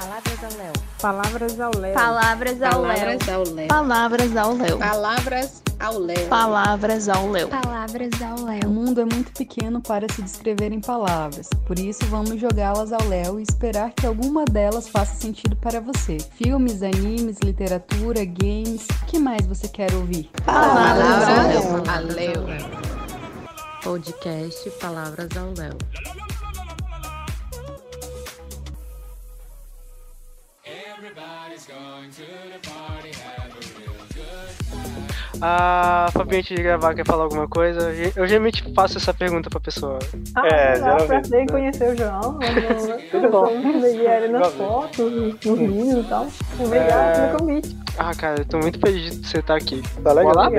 Palavras ao Léo. Palavras ao Léo. Palavras ao Léo. Palavras ao Léo. Palavras ao Léo. Palavras ao Léo. Palavras ao Léo. Palavras ao O Léo. mundo é muito pequeno para se descrever em palavras, por isso vamos jogá-las ao léu e esperar que alguma delas faça sentido para você. Filmes, animes, literatura, games, o que mais você quer ouvir? Palavras ao Léo. Palavras ao Léo. Podcast Palavras ao Léo. A Fabi, antes de gravar, quer falar alguma coisa? Eu geralmente faço essa pergunta pra pessoa. Ah, É, geralmente. prazer em conhecer o João. Tudo bom. Ele nas fotos, nos vídeos e tal. Obrigado É. pelo convite. Ah, cara, eu tô muito feliz de você estar aqui. Tá legal?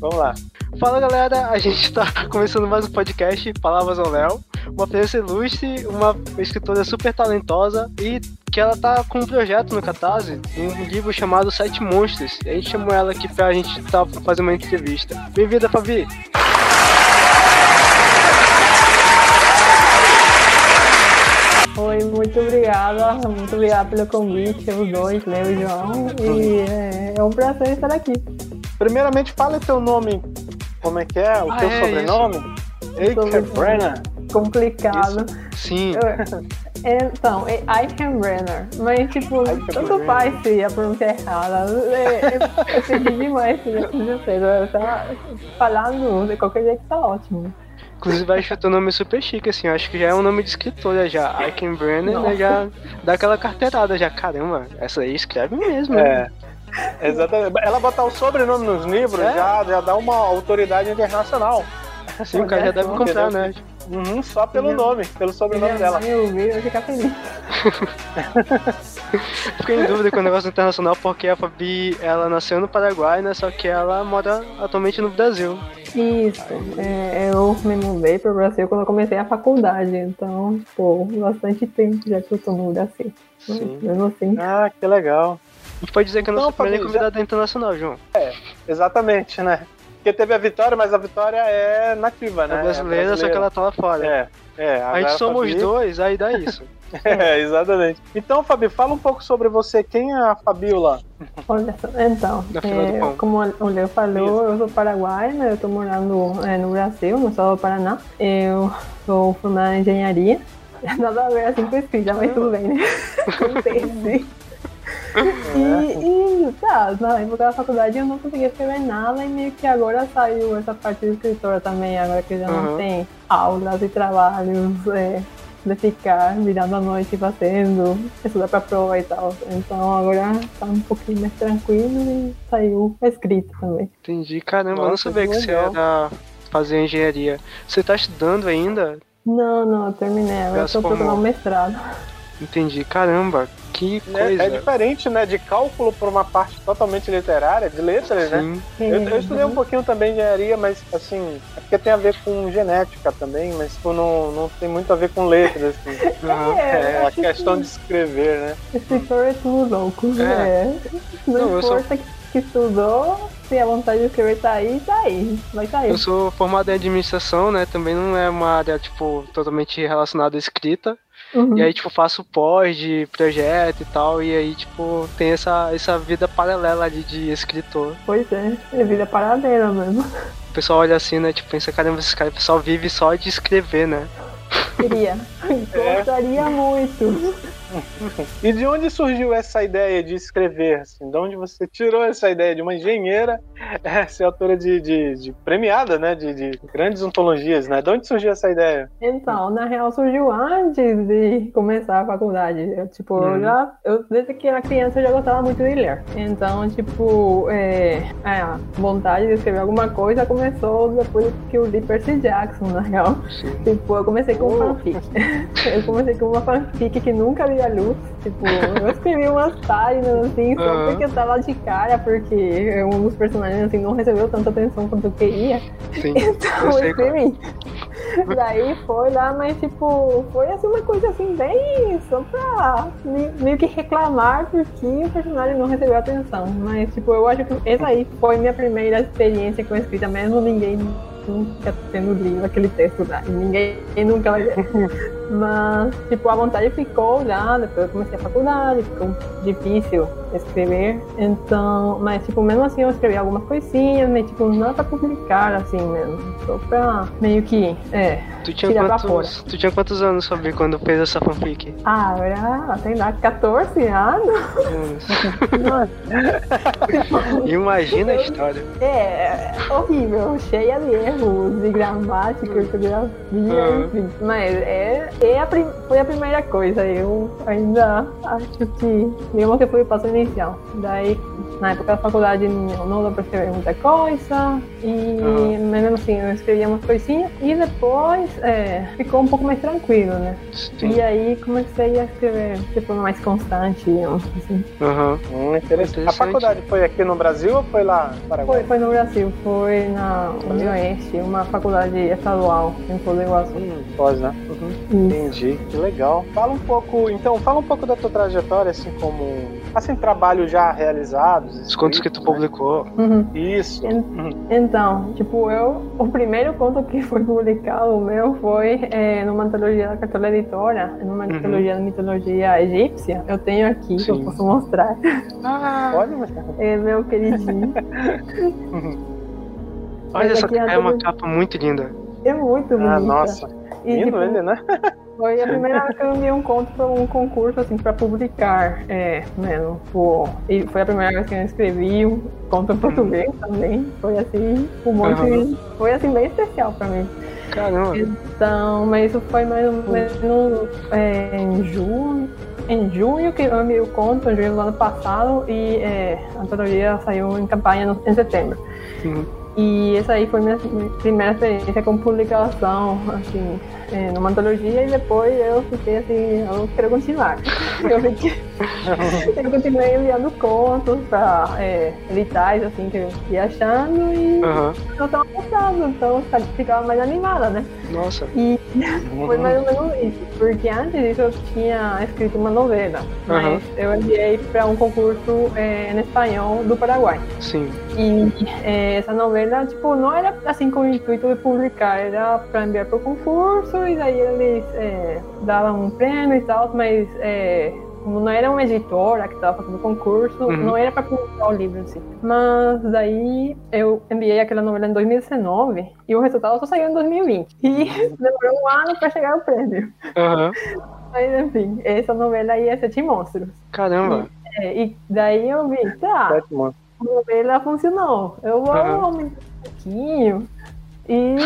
Vamos lá. Fala galera, a gente tá começando mais um podcast Palavras ao Léo. Uma presença ilustre, uma escritora super talentosa e que ela tá com um projeto no Catarse, um livro chamado Sete Monstros. E a gente chamou ela aqui pra gente tá, fazer uma entrevista. Bem-vinda, Fabi! Oi, muito obrigada. Muito obrigada pelo convite, os dois, Léo e João. E é, é um prazer estar aqui. Primeiramente, fala teu nome. Como é que é? O Ah, teu é, sobrenome? Sobrenome. Brenner. Complicado. Sim, Eu- Então, é Eichenbrenner. Mas, tipo, tanto faz se a pronúncia é errada. É, Eu, eu pedi demais se eu sei. Eu tava falando de qualquer jeito, tá ótimo. inclusive acho que o teu nome é super chique, assim, eu acho que já é um nome de escritora já. Aiken Brenner, né, já dá aquela carteirada já. Caramba, essa aí escreve mesmo, né? É. Exatamente. Ela botar o sobrenome nos livros É. já, já dá uma autoridade internacional. Sim, o cara já deve comprar, né? Uhum, só pelo Minha- nome, pelo sobrenome Minha dela. mãe ouvir, vai ficar feliz. Fiquei em dúvida com o negócio internacional porque a Fabi, ela nasceu no Paraguai, né? Só que ela mora atualmente no Brasil. Isso. É, eu me mudei para o Brasil quando eu comecei a faculdade. Então, pô, bastante tempo já que eu tô no Brasil. Sim. Mesmo assim. Ah, que legal. A gente pode dizer que é a nossa Então, Fabi, primeira convidada internacional, João. Exatamente, né? Porque teve a Vitória, mas a Vitória é nativa, né? É brasileira, só que ela tá lá fora. É, é. a gente somos Fabi- dois, aí dá isso. É, exatamente. Então, Fabi, fala um pouco sobre você. Quem é a Fabiola? Olha só, então, é, como o Leo falou, eu sou paraguaia, eu tô morando é, no Brasil, no estado do Paraná. Eu sou formada em engenharia. Nada a ver assim com escrita, mas tudo bem, né? Acontece. E, e tá, na época da faculdade eu não conseguia escrever nada e meio que agora saiu essa parte de escritora também, agora que já Uhum. não tem aulas e trabalhos é, de ficar virando a noite fazendo, estudar pra prova e tal. Então agora tá um pouquinho mais tranquilo e saiu escrito também. Entendi. Caramba, eu não sabia que você era fazer engenharia. Você tá estudando ainda? Não, não, eu terminei, agora eu tô procurando formou. um mestrado. Entendi. Caramba, que É, coisa. é diferente, né? De cálculo para uma parte totalmente literária, de letras, né? Sim. Eu, eu estudei um pouquinho também de engenharia, mas assim, é porque tem a ver com genética também, mas tipo, não, não tem muito a ver com letras, assim. Aham. É, a questão que de escrever, né? Escritor é tudo louco. É. É. Não, Não, importa que, que estudou, se a vontade de escrever tá aí, tá aí. Vai sair. Eu sou formado em administração, né? Também não é uma área, tipo, totalmente relacionada à escrita. Uhum. E aí, tipo, faço pós de projeto e tal. E aí, tipo, tem essa, essa vida paralela ali de escritor. Pois é, é vida paralela mesmo. O pessoal olha assim, né? Tipo, pensa, caramba, esse cara só vive só de escrever, né? Queria. É. Gostaria muito. E de onde surgiu essa ideia de escrever? Assim? De onde você tirou essa ideia de uma engenheira é, ser autora de, de, de premiada, né? De, de grandes ontologias, né? De onde surgiu essa ideia? Então, na real, surgiu antes de começar a faculdade. Eu, tipo, Uhum. eu já, eu, desde que era criança eu já gostava muito de ler. Então, tipo, é, a vontade de escrever alguma coisa começou depois que eu li Percy Jackson, na real. Sim. Tipo, eu comecei com Oh. fanfic. eu comecei com uma fanfic que nunca vi a luz. Tipo, eu escrevi umas páginas assim, só Aham. porque eu tava de cara, porque um dos personagens assim, não recebeu tanta atenção quanto eu queria. Sim. Então Eu eu sei é. escrevi. Daí foi lá, mas tipo, foi assim uma coisa assim, bem só pra me- meio que reclamar porque o personagem não recebeu atenção. Mas tipo, eu acho que essa aí foi minha primeira experiência com escrita, mesmo ninguém nunca tendo lido aquele texto. E ninguém nunca vai ler. Mas, tipo, a vontade ficou lá, depois eu comecei a faculdade, ficou difícil escrever. Então, mas, tipo, mesmo assim eu escrevi algumas coisinhas, mas, tipo, não pra publicar, assim mesmo. Só pra meio que, é, Tu tinha, Tirar pra quantos, tu tinha quantos anos, Fabi, quando fez essa fanfic? ah, era, sei lá, 14 anos. Imagina a história. É, horrível, cheia de de gramática, ortografia, Uhum. enfim. Mas é, é a prim- foi a primeira coisa. Eu ainda acho que, digamos que foi o passo inicial. Daí, na época da faculdade, eu não dá pra escrever muita coisa. E Uhum. mesmo assim, eu escrevia umas coisinhas. E depois é, ficou um pouco mais tranquilo, né? Sim. E aí comecei a escrever de forma mais constante, digamos assim. Aham. Hum, interessante. A faculdade foi aqui no Brasil ou foi lá no Paraguai? Foi, foi no Brasil, foi na Unioeste, uma faculdade estadual em Foz Iguaçu. Hum, pós, né? Entendi, que legal. Fala um pouco, então, fala um pouco da tua trajetória, assim, como, assim, trabalhos já realizados. Os contos que tu publicou. Uhum. Isso. Uhum. Então, tipo, eu, o primeiro conto que foi publicado meu foi é, numa antologia da Cartola Editora, numa Uhum. antologia de mitologia egípcia. Eu tenho aqui, que eu posso mostrar. Ah, Olha, mas... É meu queridinho. olha Esse essa é é uma capa muito linda. É muito bonita. Ah, nossa. E, Lindo tipo, ele, né? Foi a primeira vez que eu enviei um conto para um concurso, assim, para publicar. É, mesmo. Pô, e foi a primeira vez que eu escrevi um conto em português também. Foi assim, um monte. Aham. Foi assim, bem especial para mim. Caramba. Então, mas isso foi mais ou menos é, em junho. Em junho que eu enviei o conto, em junho do ano passado, e é, a antologia saiu em campanha no- em setembro. Uhum. E essa aí foi minha primeira experiência com publicação, assim, é, numa antologia, e depois eu fiquei assim, eu quero continuar. Eu, fiquei, eu continuei enviando contos para é, editais, assim, que eu ia achando, e Aham. eu estava gostando, então eu ficava mais animada, né? Nossa. E foi mais ou menos isso, porque antes disso eu tinha escrito uma novela, mas Aham. eu enviei para um concurso é, em espanhol do Paraguai. Sim. E eh, essa novela, tipo, não era assim com o intuito de publicar, era para enviar para o concurso e daí eles eh, davam um prêmio e tal, mas eh, como não era uma editora que estava fazendo concurso, Uhum. não era para publicar o livro em si. Mas daí eu enviei aquela novela em 2019 e o resultado só saiu em 2020. E demorou um ano para chegar o prêmio. Aham. Mas enfim, essa novela aí é Sete Monstros. Caramba. É, e daí eu vi, tá, a novela funcionou. Eu vou Aham. aumentar um pouquinho e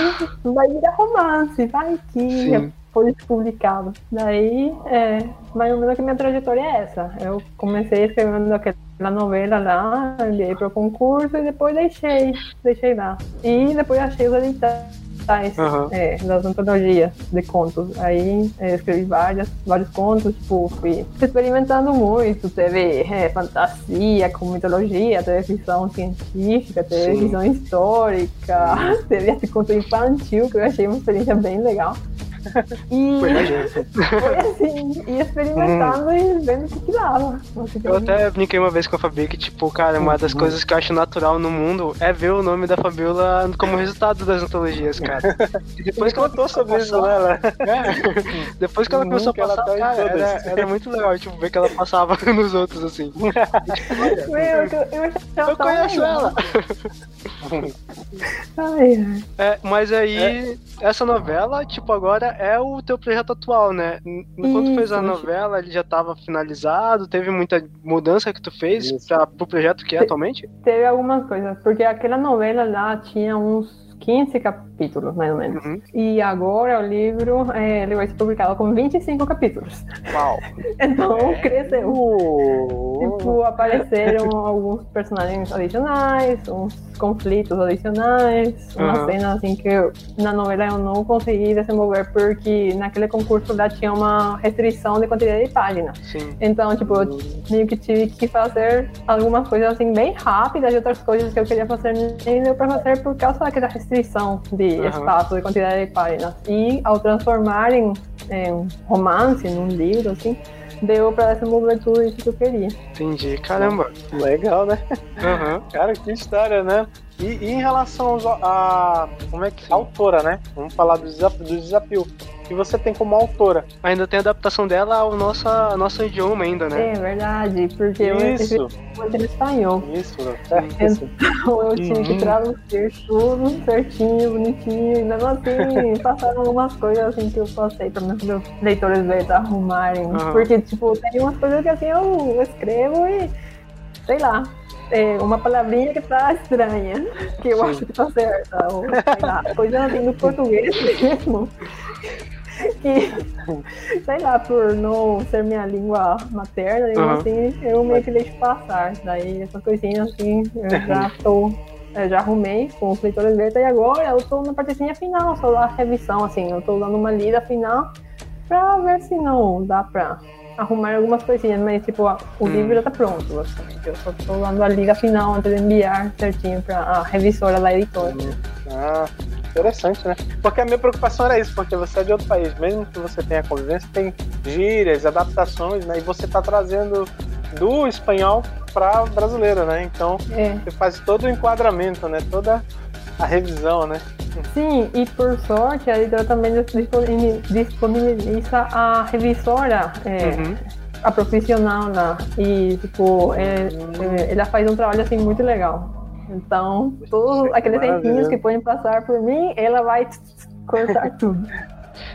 vai virar romance, vai que foi publicado. Daí, é, mais ou menos que minha trajetória é essa. Eu comecei escrevendo aquela novela lá, enviei para o concurso e depois deixei, deixei lá. E depois achei os editais. Aham. é, das antologias de contos. Aí é, escrevi várias, vários contos, tipo, fui experimentando muito. Teve é, fantasia com mitologia, teve ficção científica, teve Sim. ficção histórica, teve esse conto infantil, que eu achei uma experiência bem legal. E Foi foi assim, e experimentando e vendo o que, que dava. Eu até brinquei uma vez com a Fabi que, tipo, cara, uma das coisas que eu acho natural no mundo é ver o nome da Fabiola como resultado das antologias, cara. E depois que ela contou começou a sobre isso, passar- né? ela? É. Depois que ela começou a passar, tá em cara, era, era muito legal, tipo, ver que ela passava nos outros, assim. Meu, eu, eu, Eu conheço legal. ela. Ai, ai. É, mas aí, essa novela, tipo, agora é o teu projeto atual, né? Enquanto tu fez a Isso, novela, ele já tava finalizado, teve muita mudança que tu fez Isso. pra, pro projeto que é atualmente? Teve algumas coisas, porque aquela novela lá tinha uns 15 capítulos, mais ou menos. Uhum. E agora o livro é, ele vai ser publicado com 25 capítulos. Uau. Então cresceu. Uh, Tipo, apareceram alguns personagens adicionais, uns conflitos adicionais, uma Uhum. cena assim que eu- na novela eu não consegui desenvolver porque naquele concurso lá tinha uma restrição de quantidade de páginas. Sim. Então, tipo, eu meio que tive que fazer algumas coisas assim bem rápidas e outras coisas que eu queria fazer nem deu pra fazer por causa daquela restrição de Aham. espaço, de quantidade de páginas. E ao transformar em, em romance, num livro, assim, deu pra desenvolver tudo isso que eu queria. Entendi. Caramba. legal, né? Aham. Cara, que história, né? E, e em relação aos, a. Como é que. Autora, né? Vamos falar do desafio. Do desafio. que você tem como autora. Ainda tem a adaptação dela ao nosso, ao nosso idioma ainda, né? É verdade, porque eu Isso, escrevi em espanhol. isso, certíssimo. Então eu tinha que Uhum. traduzir tudo certinho, bonitinho. E mesmo assim, passaram algumas coisas assim que eu passei para meus leitores verdes arrumarem. Aham. Porque, tipo, tem umas coisas que assim eu escrevo e, sei lá, é uma palavrinha que tá estranha, que eu Sim. acho que tá certa. Ou, sei lá, coisas assim do português mesmo. Que, sei lá, por não ser minha língua materna, eu, Aham. assim, eu meio que deixo passar. Daí essas coisinhas assim, eu já tô. eu já arrumei com os leitores verdes e agora eu tô na partezinha final, só da revisão, assim, eu tô dando uma lida final pra ver se não dá pra arrumar algumas coisinhas, mas tipo, o Hum. livro já tá pronto, basicamente. Eu só tô dando a liga final antes de enviar certinho pra a revisora da editora. Ah, interessante, né? Porque a minha preocupação era isso, porque você é de outro país, mesmo que você tenha convivência, tem gírias, adaptações, né? E você tá trazendo do espanhol para brasileira, né? Então É. você faz todo o enquadramento, né? Toda a revisão, né? Sim, e por sorte a também disponi- disponibiliza a revisora, é, Uhum. a profissional lá. E, tipo, é, é, ela faz um trabalho assim muito legal. Então, todos aqueles tempinhos que podem passar por mim, ela vai cortar tudo.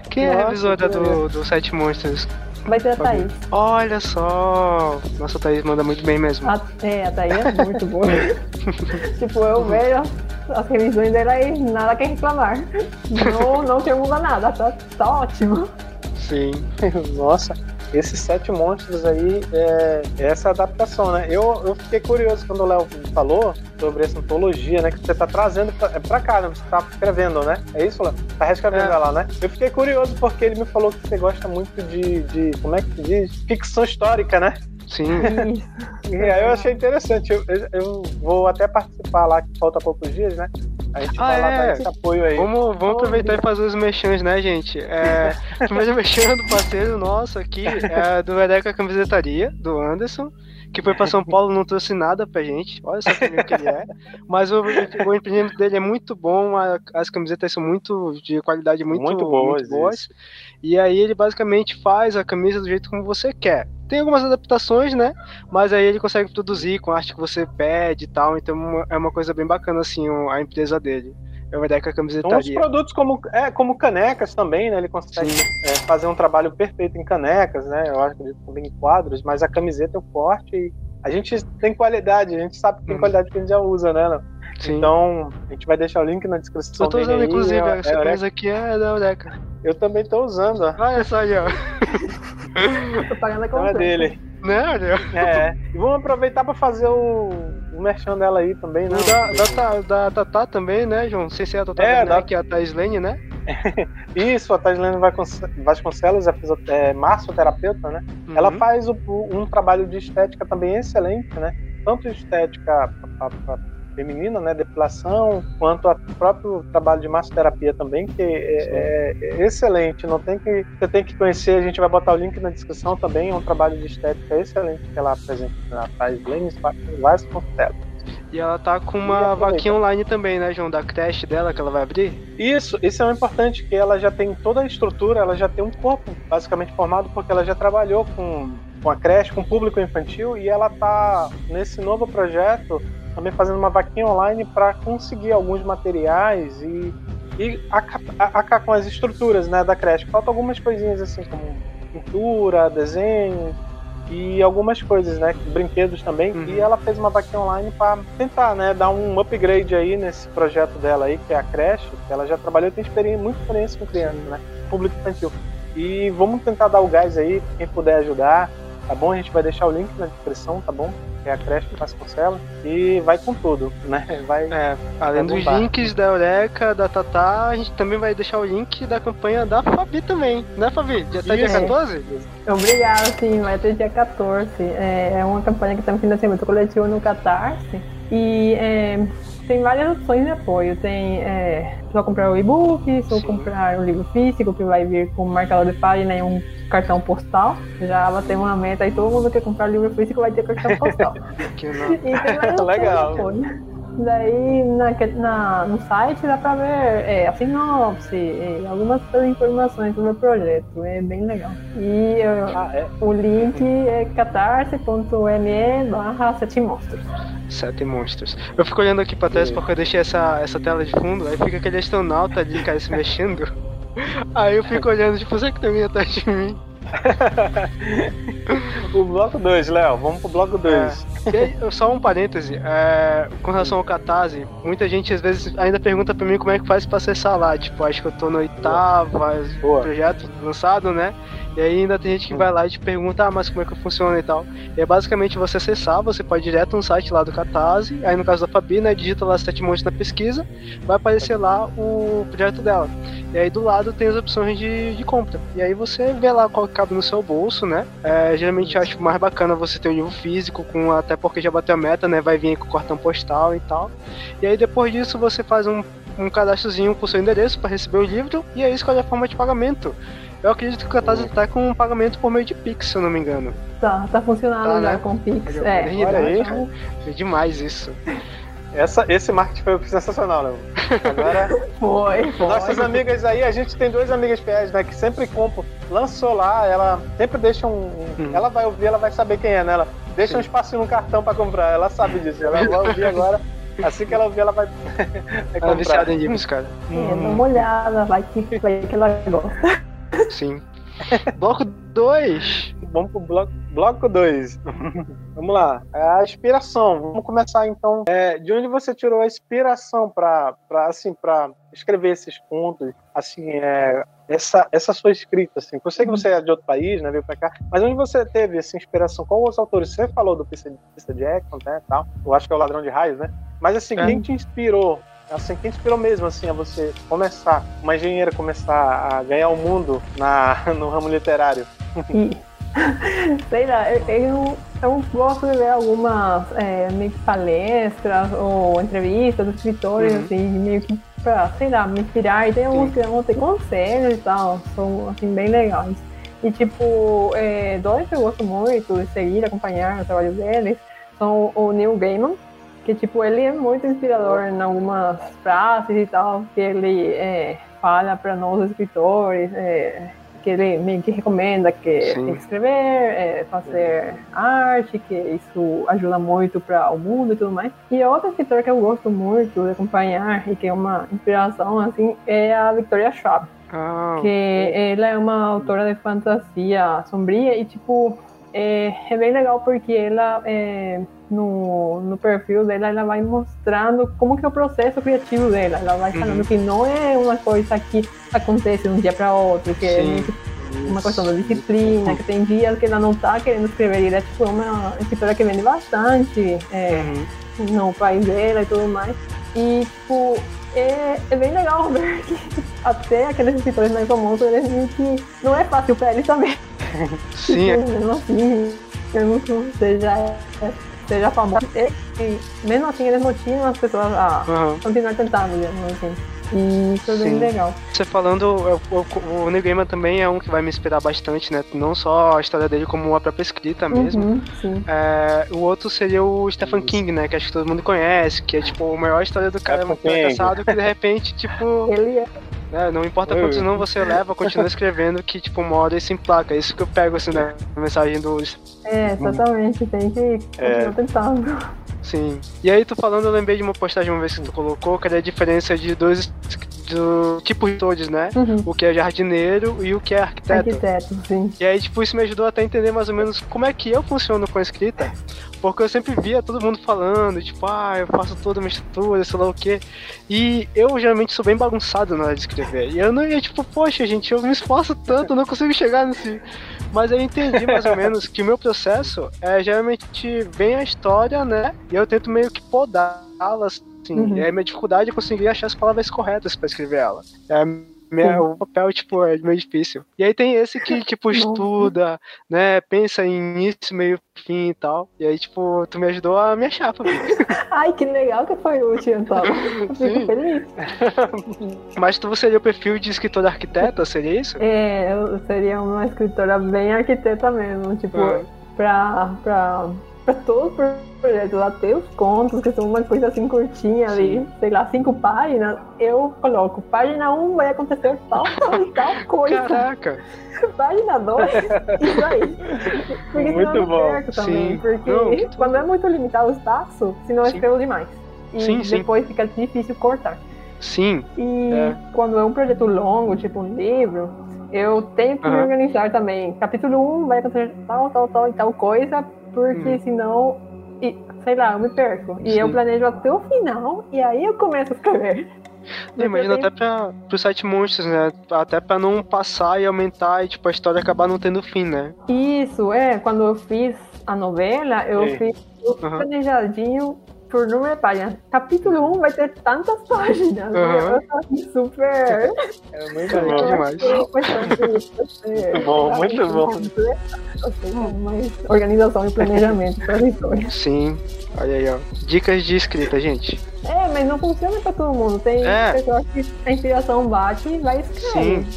Quem é a revisora do, do Sete Monstros? Vai ter a Thaís. Olha só! Nossa, a Thaís manda muito bem mesmo. A, é, a Thaís é muito boa. tipo, eu vejo as, revisões dela e nada que reclamar. Não, não que muda nada, tá, tá ótimo. Sim. Nossa, esses sete monstros aí é, é essa adaptação, né? Eu, eu fiquei curioso quando o Léo falou sobre essa antologia, né? Que você tá trazendo pra, é pra cá, né? Você tá escrevendo, né? É isso, Léo? Tá reescrevendo É. ela, né? Eu fiquei curioso porque ele me falou que você gosta muito de. de como é que se diz? Ficção histórica, né? Sim. E eu achei interessante. Eu, eu- eu vou até participar lá, que falta poucos dias, né? A gente Ah, vai lá é? dar esse apoio aí. Vamos, vamos aproveitar e fazer os mexãs, né, gente? É, o primeiro mexão do parceiro nosso aqui é do Vereca Camisetaria, do Anderson, que foi pra São Paulo não trouxe nada pra gente. Olha só como que ele é. Mas o, o empreendimento dele é muito bom, a- as camisetas são muito de qualidade muito, Muito boas, isso. E aí ele basicamente faz a camisa do jeito como você quer. Tem algumas adaptações, né? Mas aí ele consegue produzir com a arte que você pede e tal. Então é uma coisa bem bacana, assim, a empresa dele. É o Vereca Tem uns Camisetaria. produtos como, é, como canecas também, né? Ele consegue é, fazer um trabalho perfeito em canecas, né? Eu acho que também em quadros, mas a camiseta é o forte e a gente tem qualidade, a gente sabe que tem Uhum. qualidade que a gente já usa, né? Sim. Então, a gente vai deixar o link na descrição. Eu tô usando, aí, inclusive, é- essa é camisa aqui é da Eureka. Eu também tô usando, ó. Olha só aí, ó. Propaganda Então é completa. dele. Né, olha? É. E vamos aproveitar pra fazer o, o merchan dela aí também, né? Da, da, da Tatá também, né, João? Não sei se é a Tatá É, é, da- que é a Thais Lane, né? Isso, a Taislene Vasconcelos é, é massoterapeuta, né? Ela Uhum. faz o- um trabalho de estética também excelente, né? Tanto estética pra- pra feminina, né? Depilação, quanto o próprio trabalho de massoterapia também, que é, é- é excelente. Não tem que, você tem que conhecer, a gente vai botar o link na descrição também. É um trabalho de estética excelente que ela apresenta na Taislene Vasconcelos. E ela tá com uma vaquinha online também, né, João? Da creche dela que ela vai abrir. Isso, isso é importante, que ela já tem toda a estrutura, ela já tem um corpo basicamente formado, porque ela já trabalhou com, com a creche, com o público infantil, e ela tá nesse novo projeto também fazendo uma vaquinha online para conseguir alguns materiais e, e aca- a- aca- com as estruturas né, da creche. Faltam algumas coisinhas assim, como pintura, desenho e algumas coisas, né? Brinquedos também. Uhum. E ela fez uma vaquinha online para tentar, né? Dar um upgrade aí nesse projeto dela aí, que é a creche. Ela já trabalhou, tem experiência, muita experiência com criança, né? Público infantil. E vamos tentar dar o gás aí, quem puder ajudar. Tá bom? A gente vai deixar o link na descrição, tá bom? É a creche de Vasconcelos. E vai com tudo, né? Vai. É, além Vai dos bombar. links da Eureka, da Tatá, a gente também vai deixar o link da campanha da Fabi também, né, Fabi? Já tá dia Isso. 14? Obrigada, sim, vai até dia 14. É, é uma campanha que está no financiamento coletivo no Catarse. E é, tem várias opções de apoio. Tem é, só comprar o e-book, só Sim. comprar o livro físico, que vai vir com marcador de página e um cartão postal. Já ela tem uma meta e todo mundo que comprar o livro físico vai ter cartão postal. Que não. E tem várias opções Legal. de apoio. Daí na, na, no site dá pra ver é, a sinopse, é, algumas informações sobre o projeto. É bem legal. E Ah, é? o link é catarse.me barra sete monstros. Sete monstros. Eu fico olhando aqui pra trás porque eu deixei essa, essa tela de fundo, aí fica aquele astronauta ali, cara, se mexendo. Aí eu fico olhando, tipo, você que também atrás de mim. o bloco 2, Léo. Vamos pro bloco 2. E aí, só um parêntese, é, com relação ao Catarse, muita gente às vezes ainda pergunta pra mim como é que faz pra acessar lá. Tipo, acho que eu tô no oitava Boa. projeto lançado, né? E aí ainda tem gente que vai lá e te pergunta, ah, mas como é que funciona e tal. E é basicamente você acessar, você pode ir direto no site lá do Catarse, aí no caso da Fabi, né, digita lá sete montes na pesquisa, vai aparecer lá o projeto dela. E aí do lado tem as opções de, de compra. E aí você vê lá qual que cabe no seu bolso, né? É, geralmente eu acho mais bacana você ter um livro físico, com até porque já bateu a meta, né? Vai vir com o cartão postal e tal. E aí depois disso você faz um, um cadastrozinho com o seu endereço para receber o livro e aí escolhe a forma de pagamento. Eu acredito que o Catarse tá com um pagamento por meio de Pix, se eu não me engano. Tá, tá funcionando Tá, já né? com Pix. Eu- É, olha aí. então, É demais isso. Essa, esse marketing foi sensacional, Léo. Agora, foi, foi. nossas amigas aí, a gente tem duas amigas fiéis, né? Que sempre compram. Lançou lá, ela sempre deixa um. um- Hum. Ela vai ouvir, ela vai saber quem é, né? Ela deixa um espacinho no cartão pra comprar. Ela sabe disso. Ela vai ouvir agora. Assim que ela ouvir, ela vai, vai Ela é comprar. viciada em cara. É, dá uma olhada, vai que, vai que ela gosta. Sim. Bloco 2. Vamos pro bloco 2. Bloco dois. Vamos lá. É A inspiração. Vamos começar então. É, de onde você tirou a inspiração para assim, para escrever esses contos? Assim, é, essa, essa sua escrita, assim. Eu sei que você é de outro país, né? Veio pra cá. Mas onde você teve essa inspiração? Qual os autores? Você falou do Peter Jackson, né? Tal. Eu acho que é o Ladrão de Raios, né? Mas assim, É. quem te inspirou? Assim, quem te inspirou mesmo assim a você começar, uma engenheira começar a ganhar o mundo na, no ramo literário? Sei lá, eu, eu, eu gosto de ver algumas é, meio que palestras ou entrevistas dos escritores, Uhum. assim, meio que pra, sei lá, me inspirar. E tem alguns que vão ter conselhos e tal, são, assim, bem legais. E, tipo, é, dois que eu gosto muito de seguir, acompanhar o trabalho deles, são o Neil Gaiman, que, tipo, ele é muito inspirador em algumas frases e tal, que ele é, fala para nós escritores, é, que ele meio que recomenda que Sim. escrever, é, fazer arte, que isso ajuda muito para o mundo e tudo mais. E outro escritor que eu gosto muito de acompanhar e que é uma inspiração, assim, é a Victoria Schwab Ah, que ela é uma autora de fantasia sombria e tipo é, é bem legal porque ela é, no, no perfil dela ela vai mostrando como que é o processo criativo dela ela vai falando Uhum. que não é uma coisa que acontece de um dia para outro que é Sim. que uma questão da disciplina que tem dias que ela não tá querendo escrever e ela é tipo uma escritora que vende bastante é, uhum. no país dela e tudo mais. E, tipo, é, é bem legal ver que até aqueles escritores mais famosos, eles meio que não é fácil pra eles também. Sim, é mesmo assim, mesmo que você já é, seja famoso, e, e mesmo assim eles motivam as pessoas a Aham. continuar tentando, digamos assim. E isso é bem legal. Você falando, o, o, o Neil Gaiman também é um que vai me inspirar bastante, né? Não só a história dele, como a própria escrita mesmo. Uhum, sim. É, o outro seria o Stephen King, né? Que acho que todo mundo conhece, que é tipo a maior história do cara Stephen muito King. fracassado que de repente, tipo, Ele é. Né, não importa Oi. quantos não você leva, continua escrevendo que, tipo, uma hora isso emplaca. É Isso que eu pego, assim, né? A mensagem do. É, exatamente, tem que É. continuar tentando. Sim. E aí, tu falando, eu lembrei de uma postagem uma vez que tu colocou, que era a diferença de dois do tipos de todos, né? Uhum. O que é jardineiro e o que é arquiteto. Arquiteto, sim. E aí, tipo, isso me ajudou até a entender mais ou menos como é que eu funciono com a escrita. Porque eu sempre via todo mundo falando, tipo, ah, eu faço toda uma estrutura, sei lá o quê. E eu geralmente sou bem bagunçado na hora de escrever. E eu não ia, tipo, poxa, gente, eu me esforço tanto, não consigo chegar nesse. Mas eu entendi mais ou menos que o meu processo é geralmente vem a história, né? E eu tento meio que podá-las, assim. Uhum. E aí minha dificuldade é conseguir achar as palavras corretas pra escrever ela. É, minha- Sim. o papel, tipo, é meio difícil. E aí tem esse que, tipo, estuda, né? Pensa em início, meio, fim e tal. E aí, tipo, tu me ajudou a me achar. Ai, que legal que foi útil, então. Eu Sim. fico feliz. Mas tu seria o perfil de escritor arquiteta, seria isso? É, eu seria uma escritora bem arquiteta mesmo, tipo, Ah. pra, pra pra todos os projetos, até os contos, que são uma coisa assim curtinha ali, sei lá, cinco páginas, eu coloco, página 1 um vai acontecer tal, tal, tal coisa. Caraca. Página 2, isso aí. Porque Muito senão bom. perco também. Sim. Porque Não, quando é muito limitado o espaço, senão eu Sim. escrevo demais. E Sim, sim. depois fica difícil cortar. Sim. E É. quando é um projeto longo, tipo um livro, eu tenho que me Aham. organizar também. Capítulo 1 vai acontecer tal, tal, tal e tal coisa, porque Hum. senão, e, sei lá, eu me perco. E Sim. eu planejo até o final, e aí eu começo a escrever. Eu imagino tenho- até pra, pro site Monstros, né? Até pra não passar e aumentar e, tipo, a história acabar não tendo fim, né? Isso, é, quando eu fiz a novela, eu Sim. fiz tudo Aham. planejadinho por número de páginas. Capítulo 1 vai ter tantas páginas. né? Assim, super. É muito bom. demais. Muito bom, muito bom. Mais organização e planejamento para a história. Sim. Olha aí, ó. Dicas de escrita, gente. É, mas não funciona para todo mundo. Tem É. pessoas que a inspiração bate e vai escrever. Sim.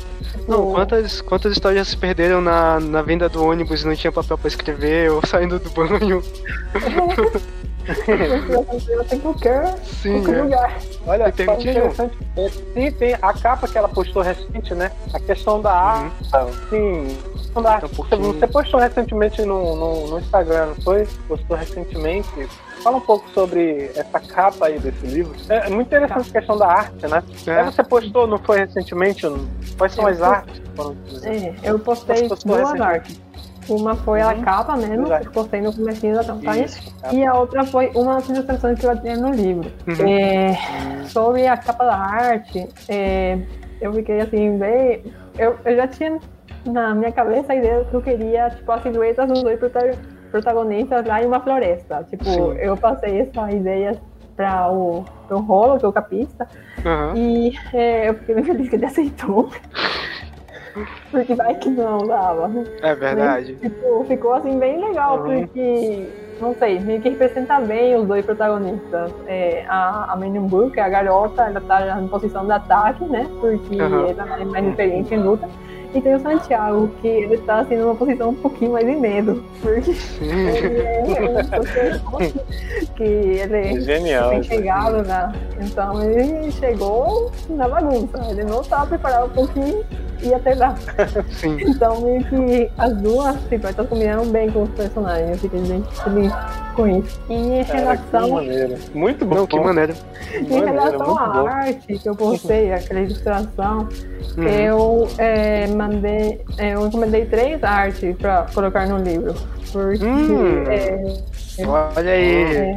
Não, quantas, quantas histórias se perderam na, na vinda do ônibus e não tinha papel pra escrever, ou saindo do banho. Tem qualquer, Sim, qualquer é. lugar. Olha, Tem só interessante. É, Sim, tem a capa que ela postou recente, né? A questão da arte. Sim. a questão da arte. Uhum. Tá um pouquinho- Você postou recentemente no, no, no Instagram, não foi? Postou recentemente. Fala um pouco sobre essa capa aí desse livro. É, é muito interessante a questão da arte, né? Aí É. você postou, não foi recentemente? Quais são Eu as post- artes? utilizadas? É, eu postei duas artes. Uma foi a Uhum. capa mesmo, Exato. que eu postei no comecinho da campanha. Isso. E a outra foi uma das ilustrações que eu tinha no livro. Uhum. É, sobre a capa da arte, é, eu fiquei assim, bem. Eu, eu já tinha na minha cabeça a ideia que eu queria, tipo, as silhuetas dos dois prota- protagonistas lá em uma floresta. Tipo, Sim. eu passei essa ideia para o, Rolo, que é o capista, Aham. e é, eu fiquei bem feliz que ele aceitou. Porque vai que não dava. É verdade. Tipo, ficou assim bem legal, Uhum. porque, não sei, meio que representa bem os dois protagonistas. É, a, a Menumbu, que é a garota, ela tá em posição de ataque, né? Porque Uhum. ela é mais experiente em luta. E tem o Santiago, que ele tá assim numa posição um pouquinho mais de medo. Porque ele é um que ele é Genial. chegado, né? Então ele chegou na bagunça. Ele não estava preparado para o ia ter lá. Sim. Então, meio que as duas silhuetas combinaram bem com os personagens. Eu fiquei bem feliz com isso. E em Cara, que relação. Muito bom. Não, que maneiro. em maneiro, relação muito à bom. arte que eu postei, aquela ilustração, Uhum. eu é, mandei. é, Eu encomendei três artes para colocar no livro. Porque Hum. é, Olha aí.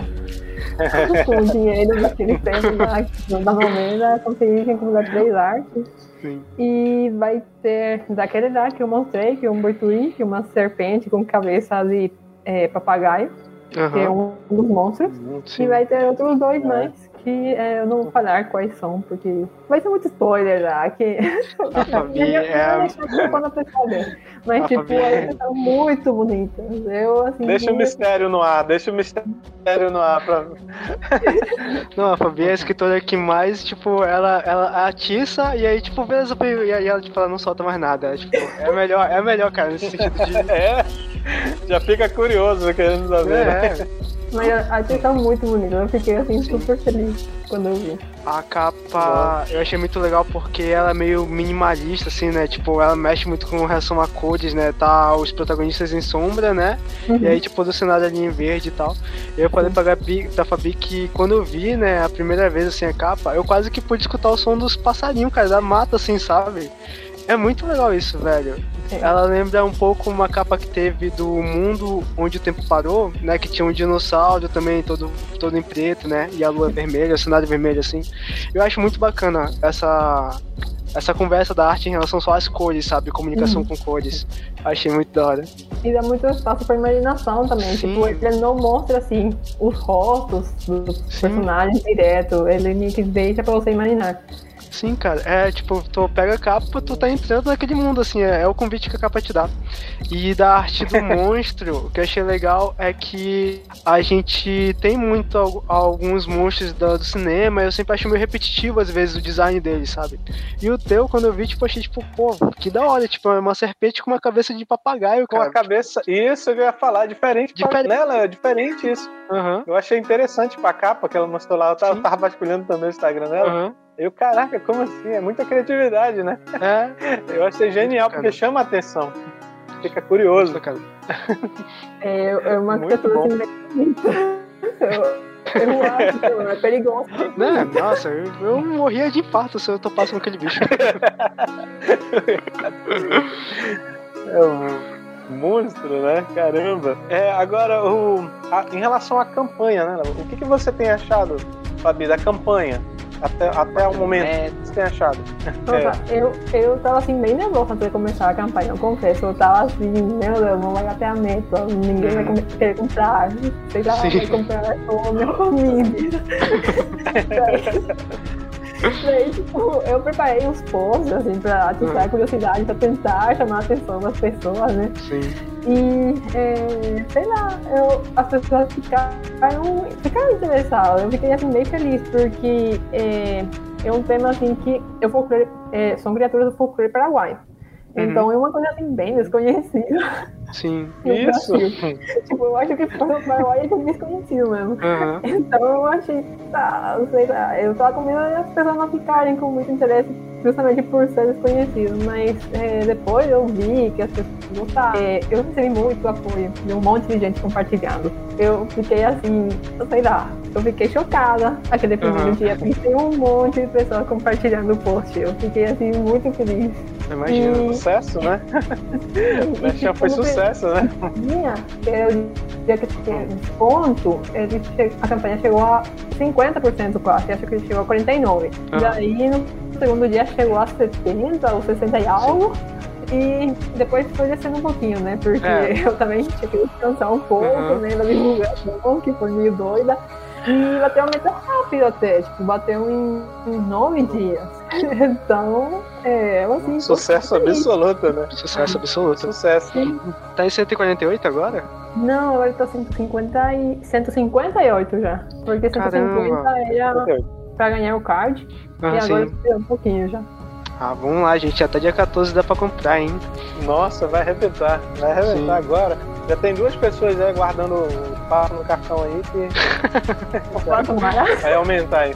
é, com o dinheiro daquele tempo da, da novela, consegui encomendar três artes. Sim. E vai ter daquele lá que eu mostrei, que é um boituí, que é uma serpente com cabeça de é, papagaio, que é um dos monstros. E Sim. vai ter outros dois É. mais, que é, eu não vou falar quais são, porque vai ser muito spoiler lá. Que... A Fabi é a- Quando a pessoa ver. Mas, A tipo, Fabi- elas são muito bonitas. Eu, assim, Deixa o mistério no ar, deixa o mistério no ar pra. Não, a Fabi é a escritora que mais, tipo, ela, ela atiça e aí, tipo, beleza, e aí ela, tipo, ela não solta mais nada. É, tipo, é melhor, é melhor, cara, nesse sentido de. É, já fica curioso querendo saber. né? É, Mas as artes são muito bonitas. Eu fiquei, assim, super feliz quando eu vi. a capa eu achei muito legal porque ela é meio minimalista, assim, né? Tipo, ela mexe muito com relação a cores, né? Tá os protagonistas em sombra, né? E aí, tipo, do cenário ali em verde e tal. Eu falei pra, Gabi, pra Fabi que quando eu vi, né, a primeira vez, assim, a capa, eu quase que pude escutar o som dos passarinhos, cara, da mata, assim, sabe? É muito legal isso, velho. Ela lembra um pouco uma capa que teve do mundo onde o tempo parou, né? Que tinha um dinossauro também, todo, todo em preto, né? E a lua vermelha, o cenário vermelho, assim. Eu acho muito bacana essa, essa conversa da arte em relação só às cores, sabe? Comunicação Uhum. com cores. Achei muito da hora. E dá muito espaço pra imaginação também. Sim. Tipo, ele não mostra assim os rostos dos Sim. personagens direto. Ele meio que deixa pra você imaginar. Sim, cara. É tipo, tu pega a capa, tu tá entrando naquele mundo, assim, é, é o convite que a capa te dá. E da arte do monstro, o que eu achei legal é que a gente tem muito al- alguns monstros do, do cinema, eu sempre acho meio repetitivo, às vezes, o design deles, sabe? E o teu, quando eu vi, tipo, achei, tipo, pô, que da hora, tipo, é uma serpente com uma cabeça de papagaio, Com a cara. cabeça. Isso eu ia falar, diferente. Diferente. Pra... Nela, é diferente isso. Aham, Eu achei interessante pra capa que ela mostrou lá. Eu tava, tava vasculhando também o Instagram dela. aham. Eu, caraca, como assim? É muita criatividade, né? É, Eu achei genial, porque chama a atenção. Fica curioso. cara. É, é uma Muito criatura bom. assim bonita. Eu, eu acho que é perigoso. Né? Nossa, eu, eu morria de infarto se eu topasse com aquele bicho. É um monstro, né? Caramba. É, agora, o, a- em relação à campanha, né? O que, que você tem achado, Fabi, da campanha? Até, até o momento, o que você tem achado? Nossa, eu, eu tava assim bem nervosa antes de começar a campanha, eu confesso. Eu tava assim, meu Deus, não vai bater a meta, ninguém vai come- querer comprar, sei lá, vai comprar só minha família. Daí, tipo, eu preparei uns posts, assim, pra ativar a curiosidade, pra tentar chamar a atenção das pessoas, né? Sim. E, é, sei lá, eu, as pessoas ficaram, ficaram interessadas. Eu fiquei assim, bem feliz, porque é, é um tema assim que eu folclore, é, são criaturas do folclore paraguaio. Então é uma coisa assim bem desconhecida. Sim. no Isso. Tipo, eu acho que Paraguai é desconhecido mesmo. Aham. Então eu achei, tá, sei lá, eu tava com medo das pessoas não ficarem com muito interesse justamente por ser desconhecido, mas é, depois eu vi que as pessoas gostaram. É, eu recebi muito apoio de um monte de gente compartilhando. Eu fiquei assim, sei lá, eu fiquei chocada aquele primeiro Aham. dia, tem um monte de pessoas compartilhando o post. Eu fiquei assim, muito feliz. Imagina. E- Sucesso, né? E, Mechan foi sucesso, né? era o dia que tinha desconto, ele che- a campanha chegou a 50% quase, acho que chegou a 49%. Aham. Daí no segundo dia chegou a 70% ou 60% e algo. E depois foi descendo um pouquinho, né? Porque É. eu também tinha que descansar um pouco, Aham. né? Da divulgação, que foi meio doida. E bateu uma meta rápido até, tipo, bateu em, em nove dias. Então, é, eu assim. Sucesso absoluto, né? Sucesso absoluto. Sucesso. Tá em 148 agora? Não, agora tá 150 e... 158 já. Porque 150 Caramba. era pra ganhar o card. Ah, e agora sim. subiu um pouquinho já. Ah, vamos lá, gente. Até dia 14 dá pra comprar, hein? Nossa, vai arrebentar. Vai arrebentar Sim. agora. Já tem duas pessoas aí guardando o papo no cartão aí que vai aumentar aí.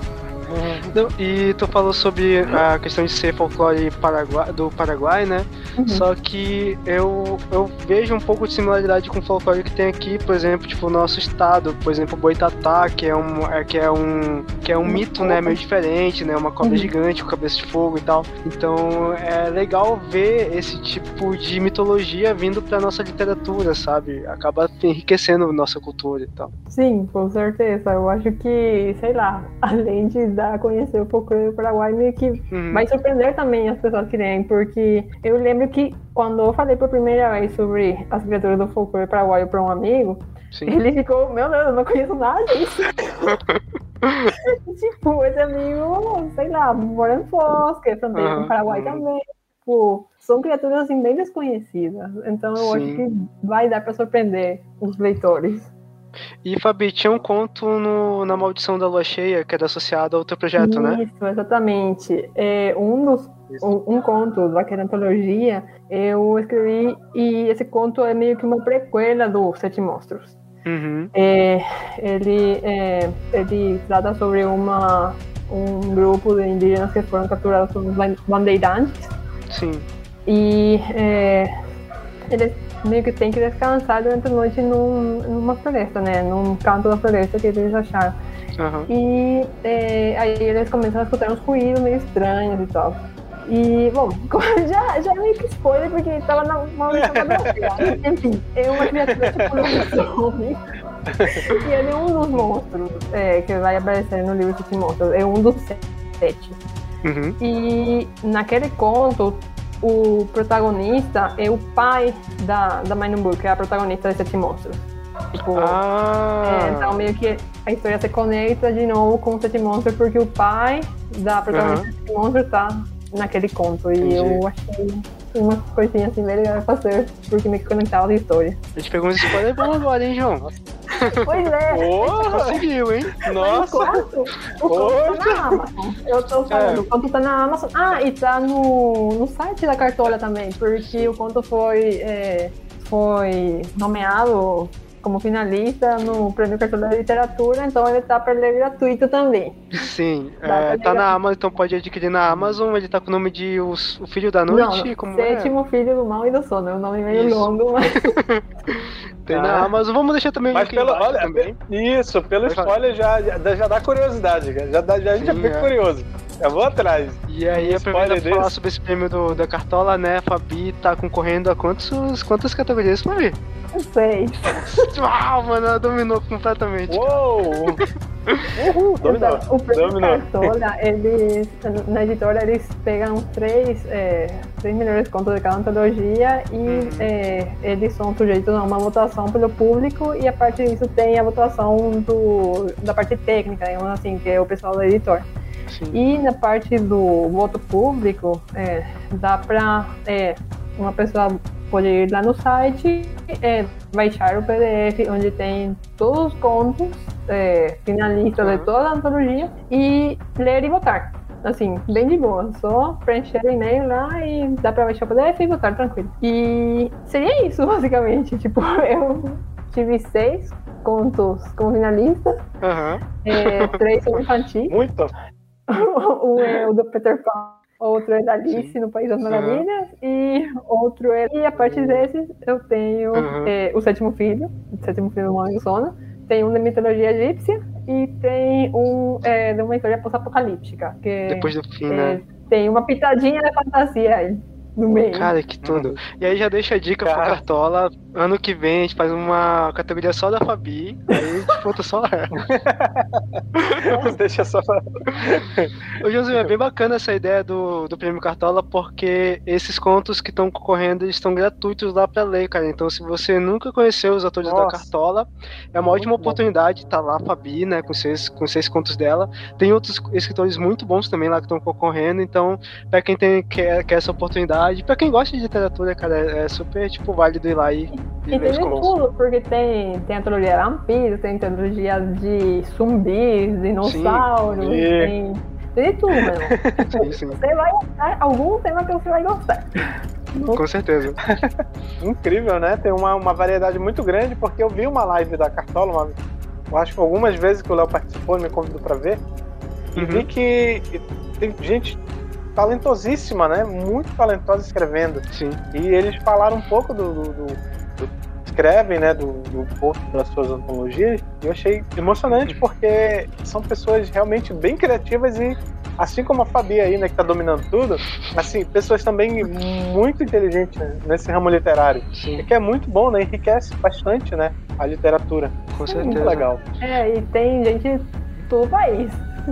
Não, E tu falou sobre a questão de ser folclore paraguai, do Paraguai, né? Uhum. Só que eu, eu vejo um pouco de similaridade com o folclore que tem aqui, por exemplo, tipo, o nosso estado, por exemplo, o Boitatá, que é um, é, que é um, que é um mito, né, meio diferente, né, uma cobra Uhum. gigante com cabeça de fogo e tal. Então é legal ver esse tipo de mitologia vindo pra nossa literatura, sabe? Acaba enriquecendo nossa cultura e tal. Sim, com certeza. Eu acho que, sei lá, além de dar a conhecer o folclore do Paraguai, meio que Uhum. vai surpreender também as pessoas que leem, porque eu lembro que quando eu falei por primeira vez sobre as criaturas do folclore paraguaio para um amigo, Sim. ele ficou, meu Deus, eu não conheço nada disso. tipo, esse amigo, sei lá, mora em é também Aham, no Paraguai também. Tipo, são criaturas assim bem desconhecidas. Então eu acho Sim. que vai dar para surpreender os leitores. E Fabi, tinha um conto no, na Maldição da Lua Cheia que era associado ao teu projeto, né? Isso, exatamente. É, um dos um, um conto daquela antologia eu escrevi e esse conto é meio que uma prequela do Sete Monstros. Uhum. É, ele, é, ele trata sobre uma, um grupo de indígenas que foram capturados por ban- bandeirantes Sim. e é, eles meio que têm que descansar durante a noite num, numa floresta, né? Num canto da floresta que eles acharam. Aham. E é, aí eles começam a escutar uns ruídos meio estranhos e tal. E, bom, já, já meio que spoiler, porque tava na da Broca. Enfim, é uma criatura tipo lobisomem. E ele é um dos monstros é, que vai aparecer no livro Sete Monstros. É um dos sete. Uhum. E naquele conto, o protagonista é o pai da, da Mainumbu, que é a protagonista de Sete Monstros. Tipo, Ah, é, então meio que a história se conecta de novo com o Sete Monstros porque o pai da protagonista Aham. do Sete Monstros tá naquele conto. E Entendi. eu achei uma coisinha assim bem legal fazer, porque meio que conectava a história. a gente pegou uns spoiler bom agora, hein, João? Pois é! Conseguiu, hein? Mas Nossa! o conto, o conto tá na Amazon. Eu tô falando, É. o conto tá na Amazon. Ah, e tá no, no site da Cartola também, porque o conto foi, é, foi nomeado como finalista no Prêmio Cartola de Literatura, então ele tá para ler gratuito também. Sim, é, tá na Amazon, então pode adquirir na Amazon. Ele tá com o nome de Os- O Filho da Noite, Não, como é? Sétimo Filho do Mal e do Sono, é um nome meio Isso. longo, mas Tem Ah. na Amazon. Vamos deixar também o Mas link pelo, olha, também. isso, pelo spoiler já, já, já dá curiosidade, cara. já, dá, já, a gente já fica é. curioso. Eu vou atrás. E aí, Um spoiler pra falar desse. sobre esse prêmio do, da Cartola, né? A Fabi tá concorrendo a quantos, quantas categorias, Fabi? não sei. Uau, mano, ela dominou completamente. Uou! Uhul, dominou. Então, o prêmio Dominou. Cartola, eles, na editora, eles pegam os três, é, três melhores contos de cada antologia e Uhum. é, eles são sujeitos a uma votação pelo público e a partir disso tem a votação do, da parte técnica, digamos assim, que é o pessoal da editora. Sim. E na parte do voto público, é, dá pra é, uma pessoa pode ir lá no site, é, baixar o PDF onde tem todos os contos é, finalistas Uhum. de toda a antologia e ler e votar. Assim, bem de boa, só preencher o e-mail lá e dá pra baixar o PDF e votar tranquilo. E seria isso, basicamente. Tipo, eu tive seis contos como finalista, Aham. é, três são infantis. Muito. Um é o do Peter Pan, outro é da Alice no País das Uhum. Maravilhas e outro é. E a partir desses eu tenho Uhum. é, o sétimo filho, o sétimo filho do Mãe do Sono, tem um da mitologia egípcia e tem um é, de uma história pós-apocalíptica, que Depois do fim, é, né? tem uma pitadinha da fantasia aí no meio. Cara, que tudo. E aí já deixa a dica pro Cara. Cartola. Ano que vem a gente faz uma categoria só da Fabi. Aí a gente conta só ela. Deixa só. Ô, Josué, é bem bacana essa ideia do, do Prêmio Cartola, porque esses contos que estão concorrendo estão gratuitos lá pra ler, cara. Então, se você nunca conheceu os autores da Nossa. Cartola, é uma ótima Muito bom. oportunidade. Tá lá a Fabi, né, com seis, com seis contos dela. Tem outros escritores muito bons também lá que estão concorrendo. Então, pra quem tem, quer, quer essa oportunidade, pra quem gosta de literatura, cara, é, é super, tipo, válido ir lá e, e E tem de tudo, porque tem, tem antologia vampiro, tem antologia de zumbis, dinossauros, Sim. tem, tem de tudo, meu. Sim, sim, Você vai gostar, algum tema que você vai gostar. com certeza. Incrível, né? Tem uma, uma variedade muito grande, porque eu vi uma live da Cartola, uma, eu acho que algumas vezes que o Léo participou e me convidou pra ver, e Uhum. vi que tem gente talentosíssima, né? Muito talentosa escrevendo. Sim. E eles falaram um pouco do. do- do- do- escrevem, né? Do, do posto das suas antologias. E eu achei emocionante porque são pessoas realmente bem criativas e. Assim como a Fabi aí, né, que tá dominando tudo, assim, pessoas também muito inteligentes né, nesse ramo literário. Sim, E que é muito bom, né? Enriquece bastante, né? A literatura. com Muito certeza. legal. É, e tem gente de todo o país.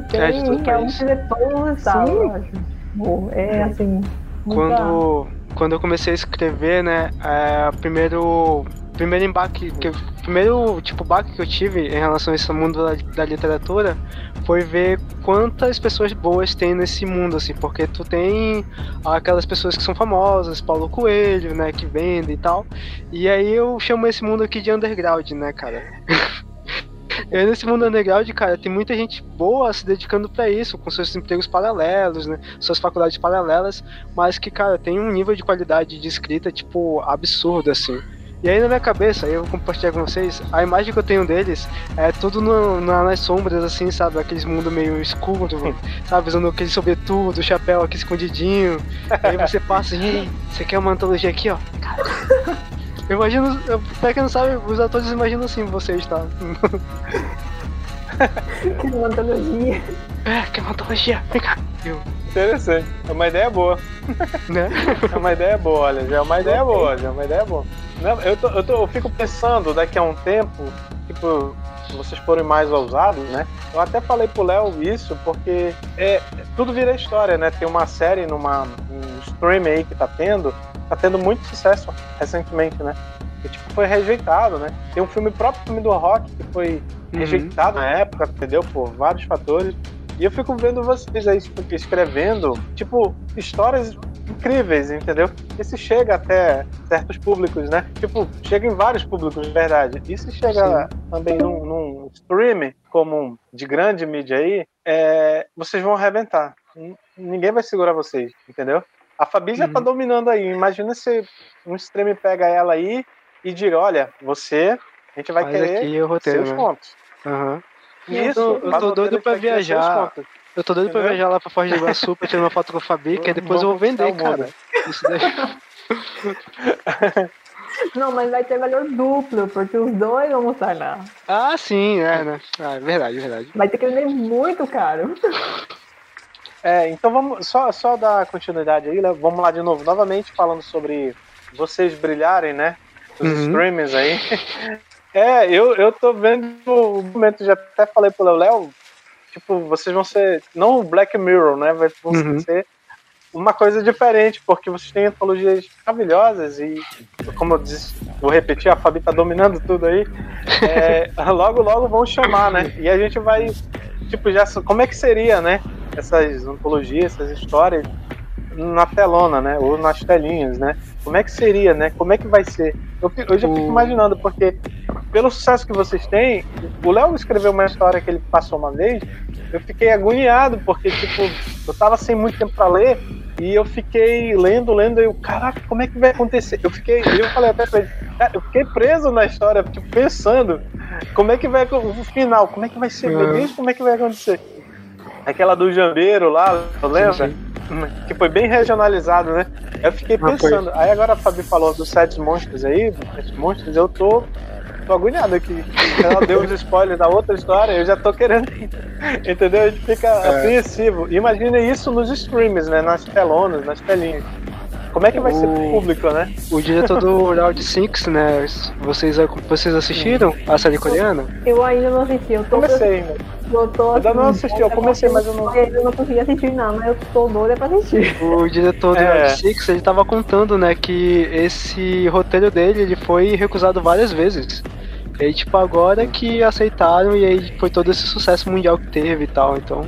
Tem É, de todo o realmente de todos os estados, eu acho. Bom, É assim. muita- quando, quando eu comecei a escrever, né, é, primeiro primeiro embaque, que, primeiro tipo baque que eu tive em relação a esse mundo da, da literatura foi ver quantas pessoas boas tem nesse mundo, assim, porque tu tem aquelas pessoas que são famosas, Paulo Coelho, né, que vendem e tal, e aí eu chamo esse mundo aqui de underground, né, cara. E aí, nesse mundo underground, cara, tem muita gente boa se dedicando pra isso, com seus empregos paralelos, né? Suas faculdades paralelas, mas que, cara, tem um nível de qualidade de escrita, tipo, absurdo, assim. E aí na minha cabeça, aí eu vou compartilhar com vocês, a imagem que eu tenho deles é tudo no, na- nas sombras, assim, sabe? Aqueles mundo meio escuro, sabe? Usando aquele sobretudo, chapéu aqui escondidinho. aí você passa, e você quer uma antologia aqui, ó? Eu imagino, pra quem não sabe, os atores imaginam assim vocês, tá? uma antologia. É, uma antologia? Vem cá. Eu, Interessante. É uma ideia boa. né? É uma ideia boa, olha. Já é uma ideia boa, já é uma ideia boa. Não, eu, tô- eu, tô- eu fico pensando daqui a um tempo, tipo, se vocês forem mais ousados, né? Eu até falei pro Léo isso, porque é, tudo vira história, né? Tem uma série numa um stream aí que tá tendo, tá tendo muito sucesso recentemente, né? que tipo, foi rejeitado, né? Tem um filme próprio filme do rock que foi Uhum. rejeitado na época, entendeu? Por vários fatores. E eu fico vendo vocês aí tipo, escrevendo, tipo, histórias incríveis, entendeu? Isso chega até certos públicos, né? Tipo, chega em vários públicos, de verdade. E se chega também num, num stream como de grande mídia aí, é, vocês vão arrebentar. Ninguém vai segurar vocês, entendeu? A Fabi já tá Uhum. dominando aí. Imagina se um stream pega ela aí e diga, olha, você, a gente vai Faz querer aqui o roteiro, seus né? contos. Aham. Isso, Eu tô- eu tô doido pra viajar. Eu tô doido pra viajar lá pra Foz do Iguaçu pra tirar uma foto com a Fabi, que aí depois eu vou vender, cara. Isso daí... Não, mas vai ter valor duplo, porque os dois vão estar lá. Ah, sim, é, né? Ah, é verdade, é verdade. Vai ter que vender muito caro. É, então vamos só, só dar continuidade aí, né? vamos lá de novo, novamente falando sobre vocês brilharem, né? Os Uhum. streamers aí. É, eu, eu tô vendo o momento, já até falei pro Léo, tipo, vocês vão ser, não o Black Mirror, né? Vai- Vão Uhum. ser uma coisa diferente, porque vocês têm antologias maravilhosas e, como eu disse, vou repetir, a Fabi tá dominando tudo aí. É, logo, logo vão chamar, né? E a gente vai, tipo, já. Como é que seria, né? Essas antologias, essas histórias na telona, né? Ou nas telinhas, né? Como é que seria, né? Como é que vai ser? Eu, eu já fico imaginando, porque pelo sucesso que vocês têm, o Léo escreveu uma história que ele passou uma vez, eu fiquei agoniado, porque, tipo, eu tava sem muito tempo pra ler, e eu fiquei lendo, lendo, e eu, caraca, como é que vai acontecer? Eu fiquei, eu falei até pra ele, cara, eu fiquei preso na história, tipo, pensando, como é que vai, o final, como é que vai ser, meu. Deus, como é que vai acontecer? Aquela do Jambeiro lá, lembra? Que foi bem regionalizado, né? Eu fiquei Ah, pensando. Aí agora a Fabi falou dos sete monstros aí, sete monstros, eu tô, tô agoniado aqui. Ela deu os spoilers da outra história, eu já tô querendo. Entendeu? A gente fica É. apreensivo. Imagina isso nos streams, né? Nas telonas, nas telinhas. Como é que vai ser pro O- público, né? O diretor do Round Six, né? Vocês, vocês assistiram a série coreana? Eu ainda não assisti, eu tô. Comecei, né? Eu, tô, Eu não assim, assisti, eu comecei, mas eu não- Eu não consegui assistir, não, mas eu tô doida pra assistir. O diretor do É. Round Six, ele tava contando, né, que esse roteiro dele, ele foi recusado várias vezes. E aí, tipo, agora que aceitaram e aí foi todo esse sucesso mundial que teve e tal, então...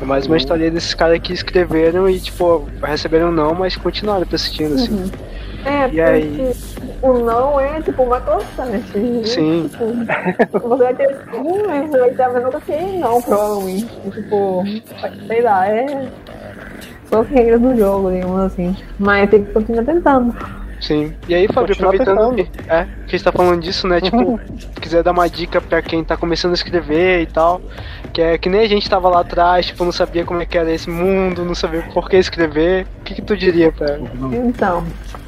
É mais uma história desses caras que escreveram e, tipo, receberam não, mas continuaram persistindo, assim. É, E porque aí? o não é tipo uma constante. Sim. Tipo, você vai ter sim, mas você vai ter mas nunca tem não, provavelmente. Tipo, sei lá, é. São as regras do jogo, digamos assim. Mas tem que continuar tentando. Sim. E aí, Fábio, aproveitando que, é, que a gente tá falando disso, né? Tipo, se quiser dar uma dica pra quem tá começando a escrever e tal, que é que nem a gente tava lá atrás, tipo, não sabia como é que era esse mundo, não sabia por que escrever. O que, que tu diria pra. Então,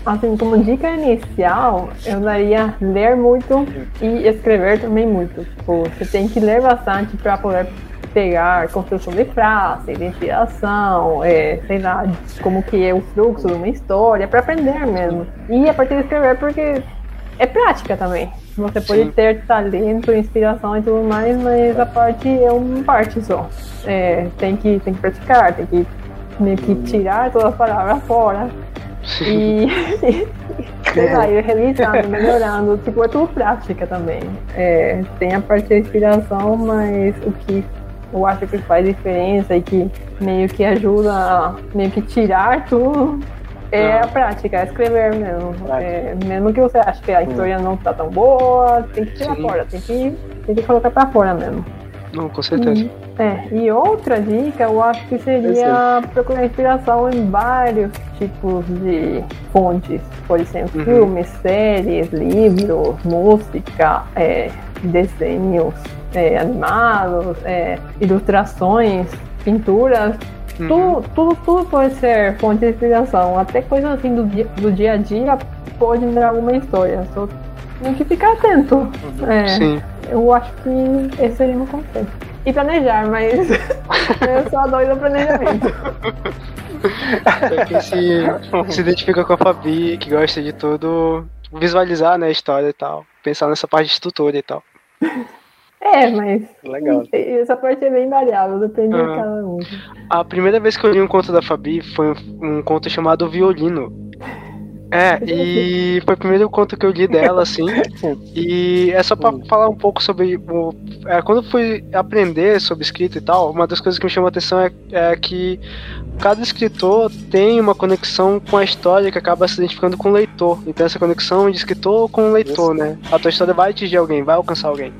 assim, como dica inicial, eu daria ler muito e escrever também muito. Tipo, você tem que ler bastante para poder pegar construção de frase, de inspiração, é, sei lá, como que é o fluxo de uma história, para aprender mesmo. E a partir de escrever, porque é prática também. Você pode Sim. ter talento, inspiração e tudo mais, mas a parte é uma parte só. É, tem, que, tem que praticar, tem que meio que tirar todas as palavras fora e sei lá, ir revisando, melhorando. Tipo, é tudo prática também. É, tem a parte da inspiração, mas o que eu acho que faz diferença e que meio que ajuda a meio que tirar tudo é a prática, é escrever mesmo. É, mesmo que você ache que a história não tá tão boa, tem que tirar Sim. fora, tem que, tem que colocar pra fora mesmo. Não, com certeza. É, e outra dica eu acho que seria procurar inspiração em vários tipos de fontes. Por exemplo, Uhum. filmes, séries, livros, música, é, desenhos é, animados, é, ilustrações, pinturas. Uhum. Tudo, tudo, tudo pode ser fonte de inspiração. Até coisas assim do dia, do dia a dia pode dar alguma história. Só tem que ficar atento. É. Sim. Eu acho que esse seria um conceito. E planejar, mas eu sou a doida do planejamento. Pra quem se, se identifica com a Fabi, que gosta de tudo, visualizar né, a história e tal. Pensar nessa parte de estrutura e tal. É, mas Legal. essa parte é bem variável, depende de Aham. cada um. A primeira vez que eu li um conto da Fabi foi um conto chamado Violino. É, e foi o primeiro conto que eu li dela, assim. E é só pra falar um pouco sobre. O, é, quando eu fui aprender sobre escrita e tal, uma das coisas que me chamou a atenção é, é que cada escritor tem uma conexão com a história que acaba se identificando com o leitor. Então essa conexão de escritor com o leitor, né? A tua história vai atingir alguém, vai alcançar alguém.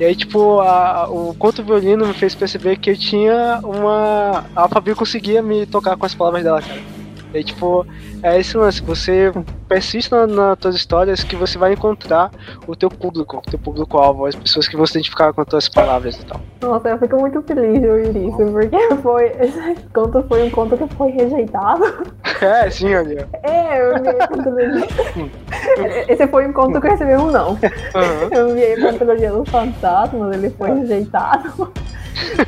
E aí, tipo, a, o conto violino me fez perceber que eu tinha uma. A Fabi conseguia me tocar com as palavras dela, cara. E tipo, é esse lance, você persiste na, nas tuas histórias que você vai encontrar o teu público, o teu público-alvo, as pessoas que vão se identificar com as tuas palavras e tal. Nossa, eu fico muito feliz de ouvir isso, porque foi. Esse conto foi um conto que foi rejeitado. É, sim, olha. É, eu enviei pra. Esse foi um conto que eu recebi um não. Uhum. Eu enviei pra antologia dos fantasmas, ele foi rejeitado.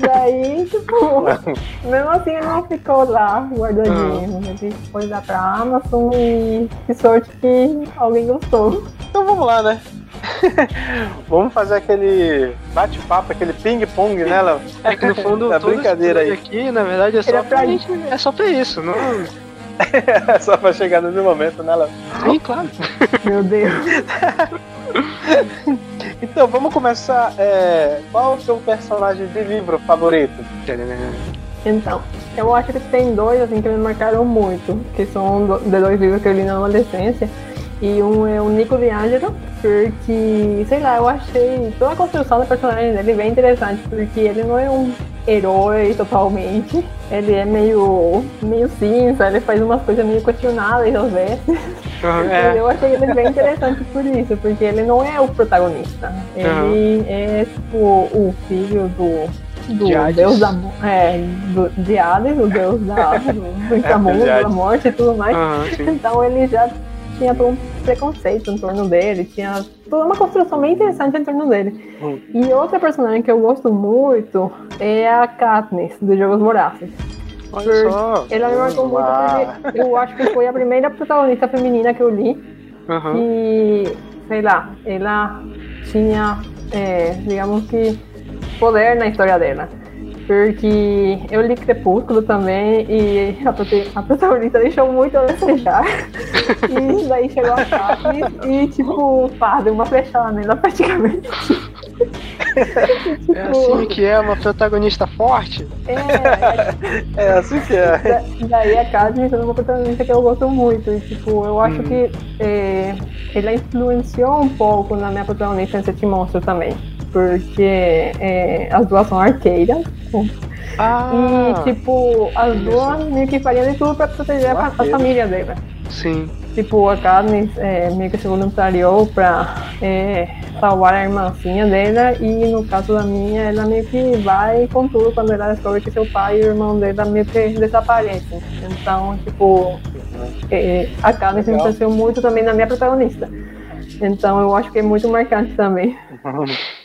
Daí, tipo, mesmo assim ele não ficou lá guardadinho. Ele foi lá pra Amazon e que sorte que alguém gostou. Então vamos lá, né? vamos fazer aquele bate-papo, aquele ping-pong, né, Léo? É que no fundo, todo brincadeira aí. aqui, na verdade, é só Era pra, pra gente, é só pra isso, não? Só pra chegar nesse momento, né, Léo? Sim, claro. Meu Deus. Então, vamos começar. é, Qual o seu personagem de livro favorito? Então, eu acho que tem dois assim que me marcaram muito, que são de dois livros que eu li na adolescência. E um é o Nico de Angelo, porque, sei lá, eu achei toda a construção do personagem dele bem interessante, porque ele não é um herói totalmente, ele é meio, meio cinza, ele faz umas coisas meio questionáveis às vezes. Uhum, é. Eu achei ele bem interessante por isso, porque ele não é o protagonista. Ele é tipo o filho do, do De deus da é, do, de Hades, o deus da, do, do de da morte e tudo mais. Sim. Então ele já tinha todo um preconceito em torno dele, tinha toda uma construção bem interessante em torno dele. Hum. E outra personagem que eu gosto muito é a Katniss, dos Jogos Vorazes. Olha só. Ela me marcou muito porque eu acho que foi a primeira protagonista feminina que eu li. Aham. E, sei lá, ela tinha, é, digamos que, poder na história dela. Porque eu li Crepúsculo também e a, protagonista deixou muito a desejar. e daí chegou a Katniss e, tipo, pá, deu uma flechada nela praticamente. É assim que é uma protagonista forte. É, É assim que é. Da- Daí a Katniss é uma protagonista que eu gosto muito. E, tipo, eu acho Hum. que é, ela influenciou um pouco na minha protagonista em Sete Monstros também. Porque é, as duas são arqueiras. Ah, e, tipo, as duas meio que fariam de tudo pra proteger a, a família dela. sim. Tipo, a Katniss é, meio que se voluntariou pra é, salvar a irmãzinha dela. E no caso da minha, ela meio que vai com tudo quando ela descobre que seu pai e o irmão dela meio que desaparecem. Então, tipo, é, a Katniss Legal. influenciou muito também na minha protagonista. Então, eu acho que é muito marcante também.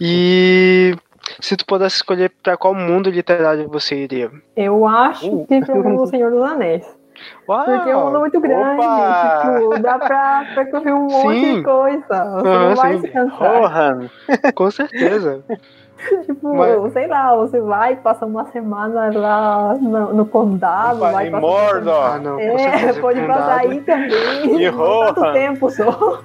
E se tu pudesse escolher pra qual mundo literário você iria? Eu acho Uh. que pro Senhor dos Anéis. Uau! Porque é um mundo muito grande. Opa! Tipo, dá pra percorrer um monte Sim. de coisa. Você não vai sim. se cansar. Rohan. Com certeza. Tipo, Mas- sei lá, você vai, passa uma semana lá no, no condado, Opa, vai em passar- Mordor. Ah, não, É, pode condado. passar aí também. E tanto Rohan. tempo só.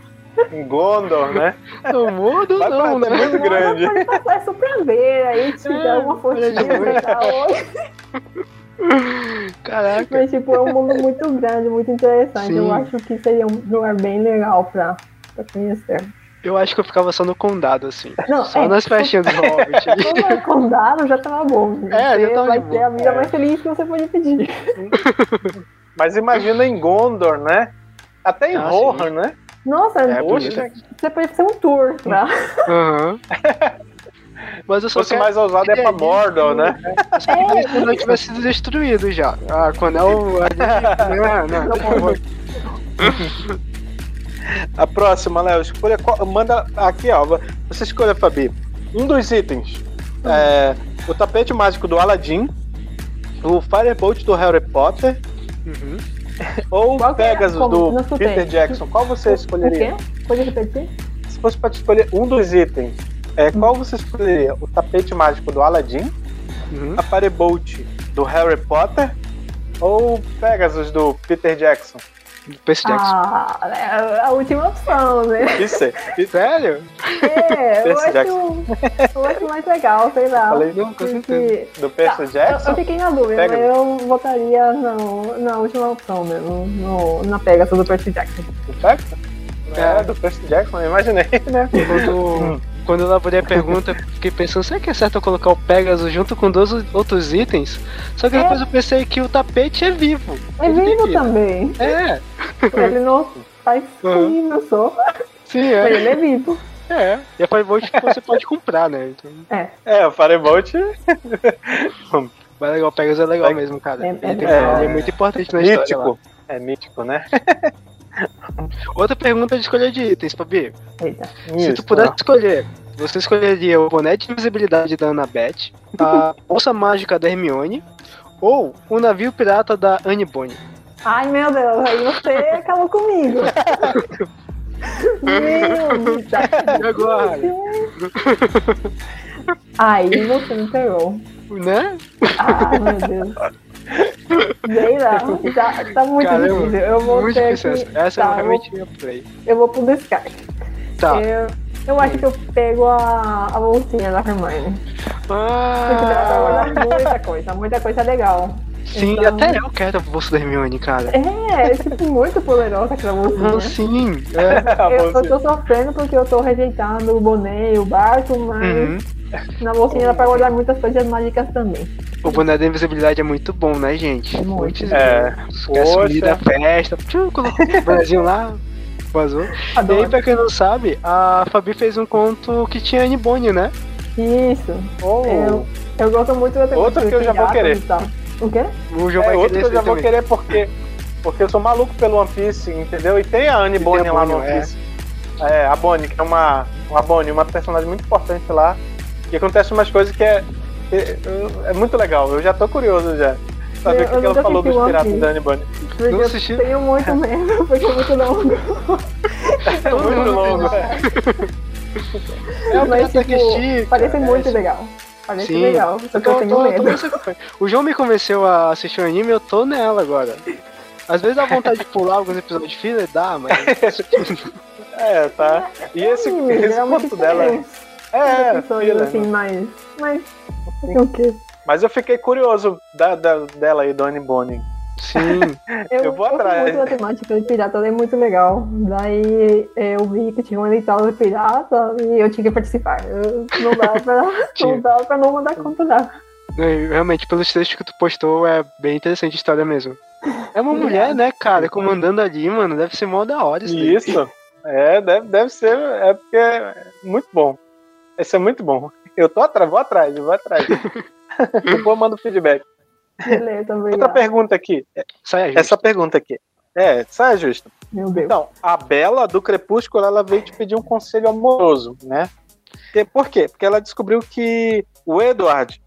Em Gondor, né? Não mudo, Vai não, né? muito grande. Pode passar só pra ver, aí te É, dá uma fotinha dar oi. Caraca. Mas, tipo, é um mundo muito grande, muito interessante. Sim. Eu acho que seria um lugar bem legal pra, pra conhecer. Eu acho que eu ficava só no condado, assim. Não, Só é, nas festinhas do Hobbit. no condado já tava bom. É, já Você tava vai de ter a vida É. mais feliz que você pode pedir. Mas imagina em Gondor, né? Até em Ah, Rohan, né? Nossa, É, você pode fazer um tour lá. Aham. Mas eu se só fosse quero mais ousado é pra Mordor, né? queria que não tivesse sido destruído já. Ah, quando é o. Não, não, não, por favor. A próxima, Léo, escolha qual- manda aqui, ó. Você escolha, Fabi. Um dos itens. É, o tapete mágico do Aladdin, o Firebolt do Harry Potter Uhum. ou o Qual é? Pegasus Como? do. Peter Jackson. Qual você escolheria? O quê? Pode repetir? Se fosse para escolher um dos itens, é, qual você escolheria? O tapete mágico do Aladdin, Uhum. a Firebolt do Harry Potter ou o Pegasus do Peter Jackson? Percy Jackson. Ah, é a última opção, né? Isso é. Isso Sério? É, eu Percy acho, eu acho mais legal, sei lá. Falei Não, com porque- certeza. do Tá, Percy eu, Jackson? eu fiquei na dúvida, Pega. mas eu votaria no, na última opção mesmo, no, na Pegasus do Percy Jackson. Do Jackson? É, do Percy Jackson, eu imaginei, né? Quando, quando eu elaborei a pergunta, fiquei pensando, será que é certo eu colocar o Pegasus junto com dois outros itens? Só que É. depois eu pensei que o tapete é vivo. É vivo também. É, Ele não faz Uhum. fino só, sim, mas é. ele é vivo. É. E a Firebolt você pode comprar, né? Então, É, o Firebolt mas legal, o Pegasus é legal É- mesmo, cara. é- ele, é ele é muito importante na história. lá. mítico. É mítico, né? Outra pergunta de escolha de itens, Fabi. Eita. Se tu pudesse escolher, você escolheria o boné de invisibilidade da Annabeth, a bolsa mágica da Hermione ou o navio pirata da Anne Bonny? Ai meu Deus, aí você acabou comigo. Meu Deus. E agora? Aí você me pegou. Né? Ai meu Deus. Sei lá, tá, tá muito Caramba, difícil. Eu vou Muito ter difícil que. essa. Essa tá, eu, realmente ia play. eu vou pro descarte. Tá. Eu, eu acho que eu pego a, a bolsinha da Hermione. Porque dá pra Ah, muita coisa, muita coisa legal. sim, Então- até eu quero a bolsa da Hermione, cara. É, é tipo muito poderosa aquela bolsinha. Ah, sim, é. Eu, eu tô sofrendo porque eu tô rejeitando o boné e o barco, mas Uhum. Na bolsinha dá pra guardar muitas coisas mágicas também. O boné da invisibilidade é muito bom, né, gente? Muito. É. Sumir da festa. Colocou o bonézinho lá, vazou. E aí, Adoro. pra quem não sabe, a Fabi fez um conto que tinha Anne Bonny, né? Isso. Oh, Eu, eu gosto muito da Outro que eu já vou querer. O quê? O João é vai outro que eu já aí vou também. querer porque, porque eu sou maluco pelo One Piece, entendeu? E tem a Anne tem Bonny a lá no One é. Piece. É, a Bonnie, que é uma, uma Bonnie, uma personagem muito importante lá. E acontece umas coisas que é, é, é muito legal. Eu já tô curioso já. Saber Eu- o que, eu que ela falou dos piratas da. Porque Não eu assisti? tenho muito medo, porque é muito longo. É muito longo. É o Mas, tipo, estica. parece é muito legal. Parece Sim. legal. Só que eu tô- tenho tô- tô medo. campanha. O João me convenceu a assistir o anime eu tô nela agora. Às vezes dá vontade de pular alguns episódios de fila, dá, mas. É, tá. E esse, Sim, esse é conto dela. É, Pessoas fila, assim, mas. Mas. O quê? Mas eu fiquei curioso da, da- dela aí, do Anne Bonny. Sim. Eu vou gosto atrás. muito da temática de pirata, ela é muito legal. Daí eu vi que tinha um edital de pirata e eu tinha que participar. Eu- não dá pra, não dá pra não mandar conta não. É, Realmente, pelos textos que tu postou, é bem interessante a história mesmo. É uma mulher, né, cara, comandando ali, mano. Deve ser mó da hora isso. Isso. É, deve, deve ser. É porque é muito bom. Esse é muito bom. Eu tô atrás, vou atrás, eu vou atrás. Depois eu mando feedback. Beleza, Outra pergunta aqui. Sai aí. Essa pergunta aqui. É, sai justo. Meu Deus. Então, a Bela do Crepúsculo, ela veio te pedir um conselho amoroso, né? E por quê? Porque ela descobriu que o Edward,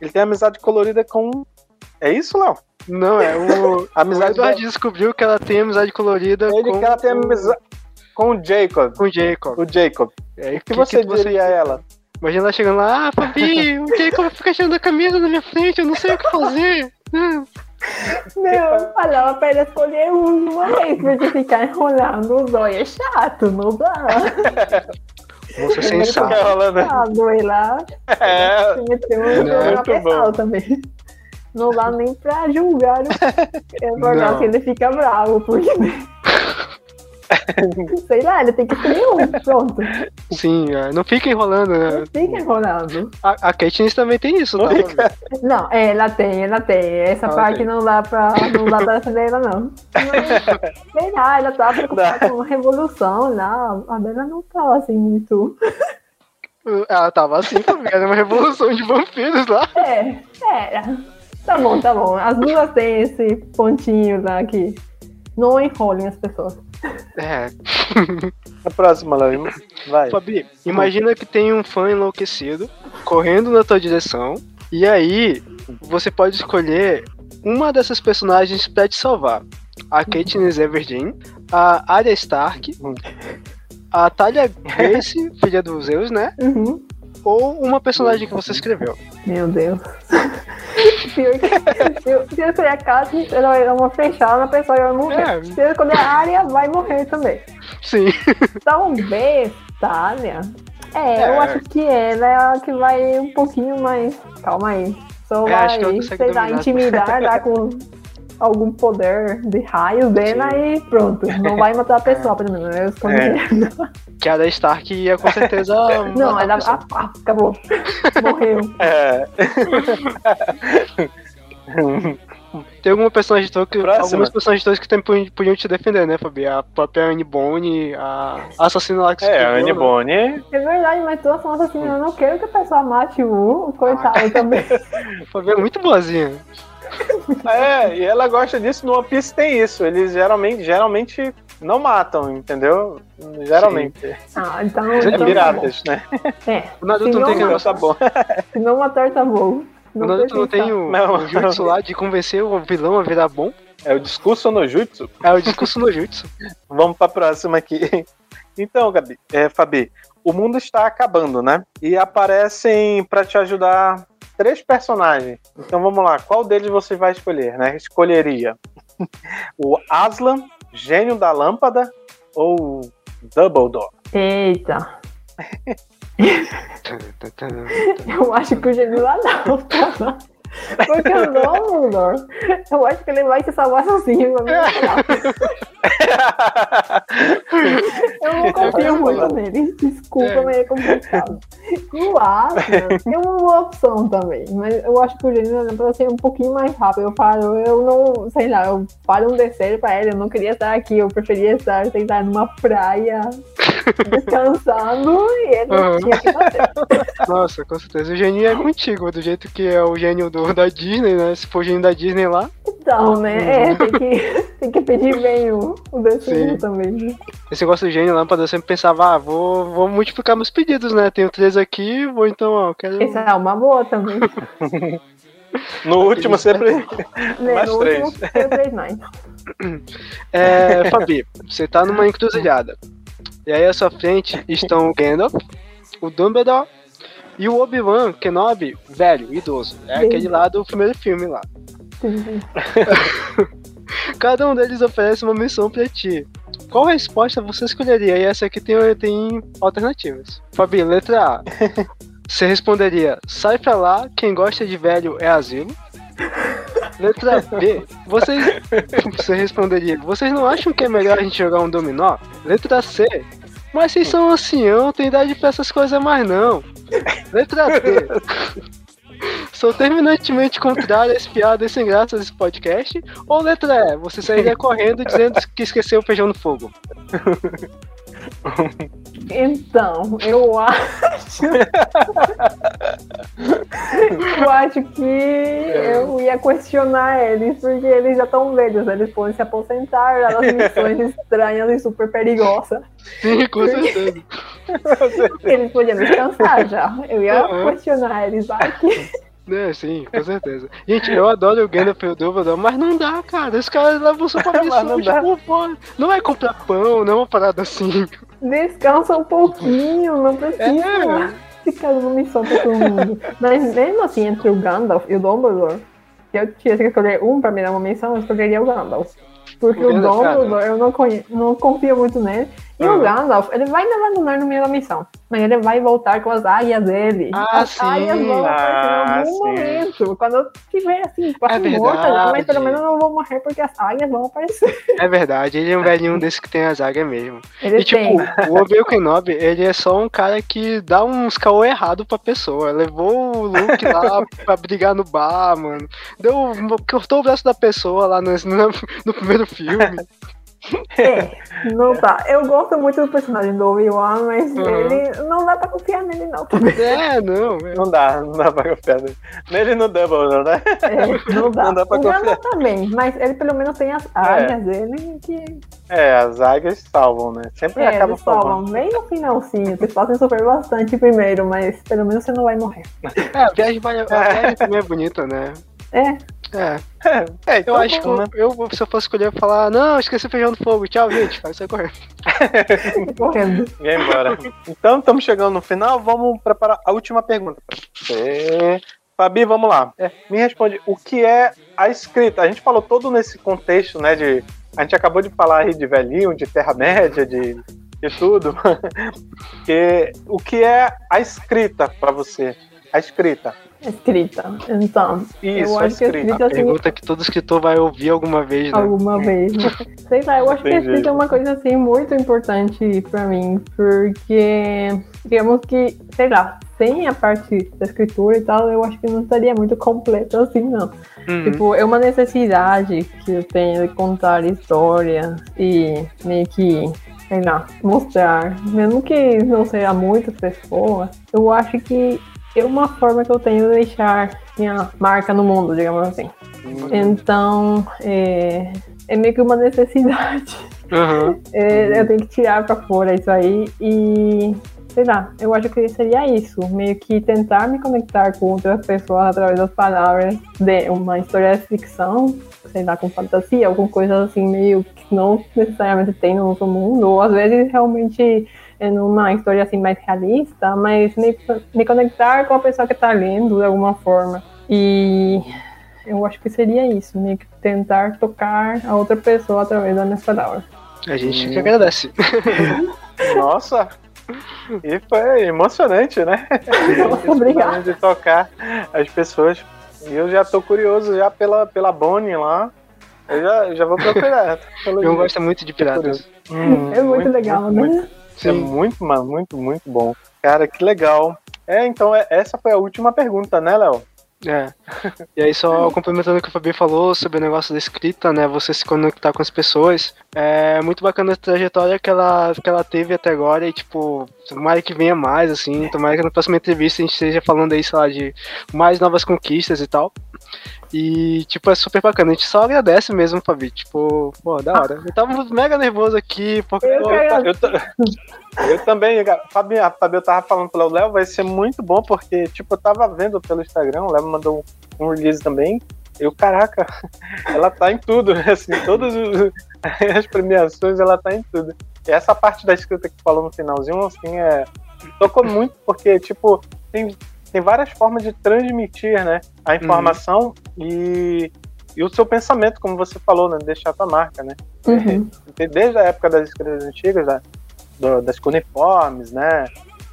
ele tem amizade colorida com... É isso, Léo? Não, é o. O Amizade Edward descobriu que ela tem amizade colorida Ele com, que ela tem amizade com o Jacob. com o Jacob. O Jacob. É, O que, você diria a ela? Imagina ela chegando lá, ah, Fabi, o Jacob fica tirando a camisa na minha frente, eu não sei o que fazer. Meu, falava pra ele escolher um uma vez, porque ficar enrolando os olhos é chato, não dá. Sensata. rolando. Ah, doei lá, É, se meteu um Não, também. Não dá nem pra julgar o é Não. que ele fica bravo, porque. Sei lá, ele tem que escolher um, pronto. Sim, é, não fica enrolando, né? Não fica enrolando. A, a Katniss também tem isso, Não tá? Não, é, ela tem, ela tem. Essa Ah, parte tem. não dá pra. Não dá pra defender ela, não. Mas, sei lá, ela tá preocupada com a revolução lá. A dela não tá assim muito. Ela tava assim, Fabi, era uma revolução de vampiros lá. É, era. Tá bom, tá bom. As duas têm esse pontinho lá que não enrolem as pessoas. É. A próxima, Léo. Vai. Fabi, imagina que tem um fã enlouquecido correndo na tua direção, e aí você pode escolher uma dessas personagens pra te salvar. A Katniss Everdeen, a Arya Stark, a Talia Grace, filha dos Zeus, né? Uhum. Ou uma personagem que você escreveu. Meu Deus. Pior que se eu, eu escolher a Katniss, ela é uma fechada, a pessoa vai morrer. É. Se eu escolher a Arya, vai morrer também. Sim. Talvez, Tânia. É, É. eu acho que ela é a que vai um pouquinho mais. Calma aí. Só É, vai, ela sei lá, intimidar, dar com algum poder de raios dela e pronto. Não vai matar a pessoa, pelo menos. Eu É. ela. Que a da Stark ia com certeza. Não, matar a ela. pessoa. Ah, ah, acabou. Morreu. É. Tem alguma personagem tua que. Próxima. Algumas personagens tuas que também podiam te defender, né, Fabi? A própria Anne Bone, a assassina lá que É, a Anne né? Bonny. É verdade, mas tu falando assim, eu não quero que a pessoa mate o coitado também. A Fabi é muito boazinha. É, e ela gosta disso. No One Piece tem isso. Eles geralmente, geralmente não matam, entendeu? Geralmente. Ah, então. É então tá Piratas, né? É, O Naruto Se não tem não- negócio. Tá bom. se não matar, tá bom. O Naruto não tem o, Não. o jutsu lá de convencer o vilão a virar bom. É o discurso no jutsu. É o discurso no jutsu. Vamos pra próxima aqui. Então, Gabi, é, Fabi, o mundo está acabando, né? E aparecem pra te ajudar três personagens. Então vamos lá, qual deles você vai escolher, né? Escolheria o Aslan, gênio da lâmpada, ou Dumbledore? Eita, eu acho que o gênio lá não, tá? Porque o Dumbledore, eu acho que ele vai se salvar sozinho. Eu não confio muito nele. Desculpa, É. mas é complicado. O Aslan é uma boa opção também. Mas eu acho que o gênio para ser um pouquinho mais rápido. Eu falo, eu não, sei lá, eu falo um desejo pra ele. Eu não queria estar aqui. Eu preferia estar, lá, numa praia descansando e ele Aham. tinha que fazer. Nossa, com certeza. O gênio é contigo, do jeito que é o gênio do, da Disney, né? Se for o gênio da Disney lá. Então, né? É, tem que, tem que pedir bem o, o Sim. também. né? Esse negócio do gênio lâmpada, eu sempre pensava, ah, vou, vou multiplicar meus pedidos, né? Tenho três aqui, vou então, ó, eu quero. Essa é uma boa também. No último sempre. Né? Mais no três. último, três mais. É, Fabi, você tá numa encruzilhada. E aí à sua frente estão o Gandalf, o Dumbledore e o Obi-Wan Kenobi, velho, idoso. É Sim. aquele lá do primeiro filme lá. Cada um deles oferece uma missão pra ti. Qual resposta você escolheria? E essa aqui tem, tem alternativas. Fabi, letra A. Você responderia, sai pra lá, quem gosta de velho é asilo. Letra B, vocês. Você responderia, vocês não acham que é melhor a gente jogar um dominó? Letra C, mas vocês são ancião, tem idade pra essas coisas mais não. Letra D. Sou terminantemente contrário a esse piada e sem graça desse podcast. Ou letra E, você sairia correndo dizendo que esqueceu o feijão no fogo. Então, eu acho. eu acho que eu ia questionar eles, porque eles já estão velhos, eles podem se aposentar das missões estranhas e super perigosas. Sim, com certeza. Eles podiam descansar já. Eu ia Aham. questionar eles. Vai que É, sim, com certeza. Gente, eu adoro o Gandalf e o Dumbledore, mas não dá, cara. Os caras levam só pra missão, não tipo, pô, não é comprar pão, não é uma parada assim. descansa um pouquinho, não precisa É. ficar dando missão pra todo mundo. Mas mesmo assim, entre o Gandalf e o Dumbledore, se eu tivesse que escolher um pra me dar uma missão, eu escolheria o Gandalf. Porque O o Gandalf, cara. Dumbledore, eu não, conhe... não confio muito nele. E o Aham. Gandalf, ele vai abandonar no meio da missão. Mas ele vai voltar com as águias dele. Ah, as sim. águias vão aparecer Ah, em algum sim. momento. Quando eu estiver assim, quase É morta já, mas pelo menos eu não vou morrer porque as águias vão aparecer. É verdade, ele é um velhinho desse que tem as águias mesmo. Ele E tipo, tem. o Obi-Wan Kenobi, ele é só um cara que dá uns caô errado pra pessoa. Levou o Luke lá pra brigar no bar, mano. Deu, cortou o braço da pessoa lá no, no, no primeiro filme. É, não tá. Eu gosto muito do personagem do Obi-Wan, mas Uhum. ele não dá pra confiar nele, não. Também. É, não. é- Não dá, não dá pra confiar nele. Nele no Dumbledore, né? É, não dá. Não dá pra o confiar. Gandalf também, mas ele pelo menos tem as águias dele que É, as águias salvam, né? Sempre é, falam salvando. bem no finalzinho. Vocês podem sofrer bastante primeiro, mas pelo menos você não vai morrer. É, a viagem, vai, a viagem também é bonita, né? É, É, É, é, eu então acho que vamos, né? eu, eu, se eu fosse escolher, eu ia falar, não, esqueci o feijão do fogo, tchau, gente, vai sair correndo. correndo. E aí, embora. Então, estamos chegando no final. Vamos preparar a última pergunta pra você. Fabi, vamos lá. É, me responde, o que é a escrita? A gente falou todo nesse contexto, né, de... A gente acabou de falar aí de velhinho, de Terra-média, de, de tudo. que, o que é a escrita para você? A escrita. Escrita. Então, Isso, eu a acho que a escrita. escrita assim, Pergunta que todo escritor vai ouvir alguma vez, né? alguma vez. né? Sei lá, eu acho que a escrita é uma coisa assim muito importante pra mim, porque digamos que, sei lá, sem a parte da escritura e tal, eu acho que não estaria muito completo assim, não. Uhum. Tipo, é uma necessidade que eu tenho de contar história e meio que, sei lá, mostrar. Mesmo que não seja muitas pessoas, eu acho que é uma forma que eu tenho de deixar minha marca no mundo, digamos assim. Então, é, é meio que uma necessidade. Uhum. É, eu tenho que tirar pra fora isso aí e. Sei lá, eu acho que seria isso. Meio que tentar me conectar com outras pessoas através das palavras de uma história de ficção, sei lá, com fantasia, alguma coisa assim, meio que não necessariamente tem no nosso mundo, ou às vezes realmente numa história assim mais realista, mas me, me conectar com a pessoa que tá lendo de alguma forma. E eu acho que seria isso, meio que tentar tocar a outra pessoa através das minhas palavras. A gente que agradece. Nossa! E foi emocionante, né? Obrigada. de tocar as pessoas. E eu já tô curioso já pela, pela Bonnie lá. Eu já, já vou procurar. Eu gosto muito de piratas. Hum, É muito, legal, muito, né? É muito, mano, muito, muito bom. Cara, que legal. É, então é- essa foi a última pergunta, né, Léo? É. E aí, só complementando o que o Fabi falou sobre o negócio da escrita, né? Você se conectar com as pessoas. É muito bacana a trajetória que ela, que ela teve até agora. E, tipo, tomara que venha mais, assim. Tomara que na próxima entrevista a gente esteja falando aí, sei lá, de mais novas conquistas e tal. E, tipo, é super bacana. A gente só agradece mesmo, Fabi. Tipo, pô, da hora. Eu tava mega nervoso aqui, porque. Eu pô, Eu, ta- eu também, Fabi, Fabi, eu tava falando pro Léo, Léo, vai ser muito bom, porque, tipo, eu tava vendo pelo Instagram, o Léo mandou um, release também. Eu, caraca, ela tá em tudo? Assim, todas as premiações, ela tá em tudo. E essa parte da escrita que falou no finalzinho, assim, é. Tocou muito, porque, tipo, tem, tem várias formas de transmitir, né? A informação e, e o seu pensamento, como você falou, né? Deixar a marca, né? Uhum. desde a época das escritas antigas, da, do- das cuneiformes, né?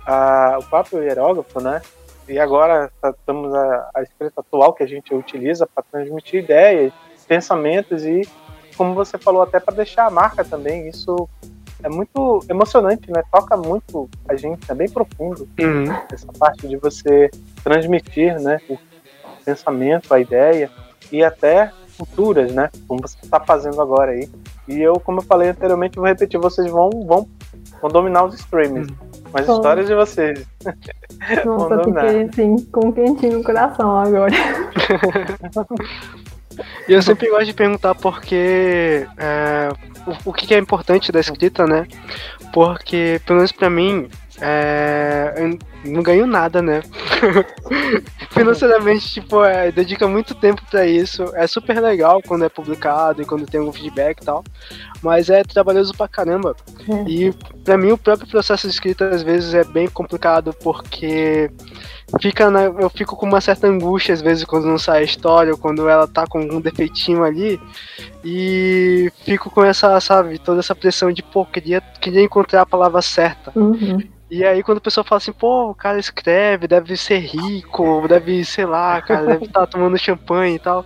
A- o próprio hierógrafo, né? E agora tá- estamos a, a escrita atual que a gente utiliza para transmitir ideias, pensamentos e, como você falou, até para deixar a marca também. Isso é muito emocionante, né? Toca muito a gente, é bem profundo Uhum. essa parte de você transmitir, né, o pensamento, a ideia e até culturas, né, como você está fazendo agora aí. E eu, como eu falei anteriormente, vou repetir, vocês vão vão, vão dominar os streams, as Bom. histórias de vocês. Nossa, dominar. fiquei assim, com um quentinho no coração agora. E eu sempre gosto de perguntar porque é, o, o que é importante da escrita, né? Porque, pelo menos pra mim, é, eu não ganho nada, né? Financeiramente, tipo, é, dedica muito tempo pra isso. É super legal quando é publicado e quando tem algum feedback e tal. Mas é trabalhoso pra caramba. É. E pra mim o próprio processo de escrita às vezes é bem complicado porque fica na- eu fico com uma certa angústia às vezes quando não sai a história ou quando ela tá com algum defeitinho ali e fico com essa, sabe, toda essa pressão de pô, queria, queria encontrar a palavra certa. Uhum. E aí quando a pessoa fala assim, pô, o cara escreve, deve ser rico, deve, sei lá, cara, deve estar tomando champanhe e tal.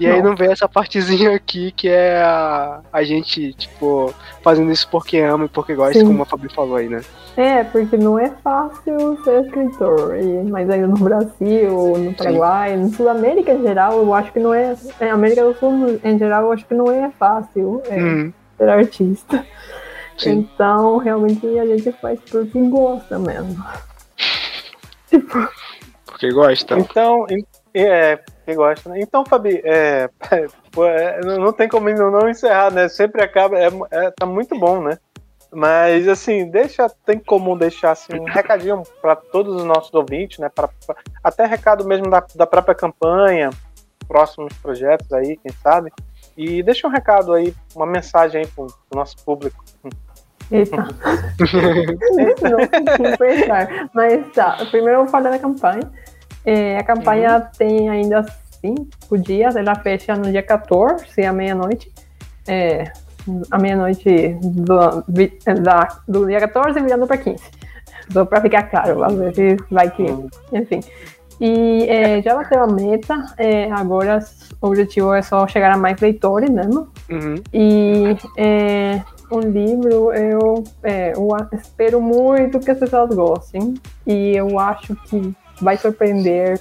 E aí Não. não vem essa partezinha aqui que é a, a gente, tipo, fazendo isso porque ama e porque gosta, Sim. como a Fabi falou aí, né? É, porque não é fácil ser escritor. E, mas aí no Brasil, no Paraguai, no Sul-América em geral, eu acho que não é. Na América do Sul em geral, eu acho que não é fácil é, Uhum, ser artista. Sim. Então, realmente, a gente faz porque gosta mesmo. Porque gosta. Então, é, que gosta, né? Então, Fabi, é, é, não tem como não, não encerrar, né? Sempre acaba, é, é, tá muito bom, né? Mas, assim, deixa, tem como deixar assim, um recadinho para todos os nossos ouvintes, né? Pra, pra- até recado mesmo da, da própria campanha, próximos projetos aí, quem sabe. E deixa um recado aí, uma mensagem aí pro, pro nosso público. Eita. não consegui pensar. Mas tá, primeiro eu vou falar da campanha. É, a campanha Uhum. tem ainda cinco dias, ela fecha no dia 14, à meia-noite. É, à meia-noite do, da- do dia 14 virando para 15. Só para ficar claro, às vezes vai que. Enfim. E é, já bateu a meta, é, agora o objetivo é só chegar a mais leitores mesmo. Uhum. E é, o livro eu, é, eu espero muito que as pessoas gostem. E eu acho que vai surpreender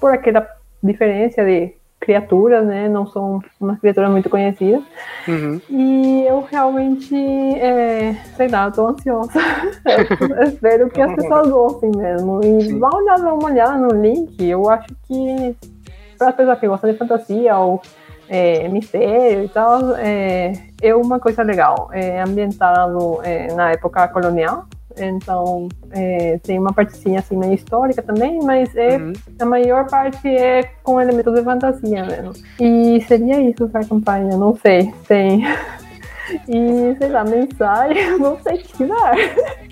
por aquela diferença de criaturas, né? Não são umas criaturas muito conhecidas. Uhum. E eu realmente, é, sei lá, tô ansiosa. Eu espero que as pessoas gostem mesmo. E Sim. olhar, dar uma olhada no link. Eu acho que para as pessoas que gostam de fantasia ou é, mistério e tal, é, é uma coisa legal. É ambientado é, na época colonial. Então, é, tem uma partezinha assim meio histórica também, mas é Uhum. a maior parte é com elementos de fantasia mesmo. E seria isso pra campanha, não sei. Tem. E, sei lá, mensagem, não sei o que dar.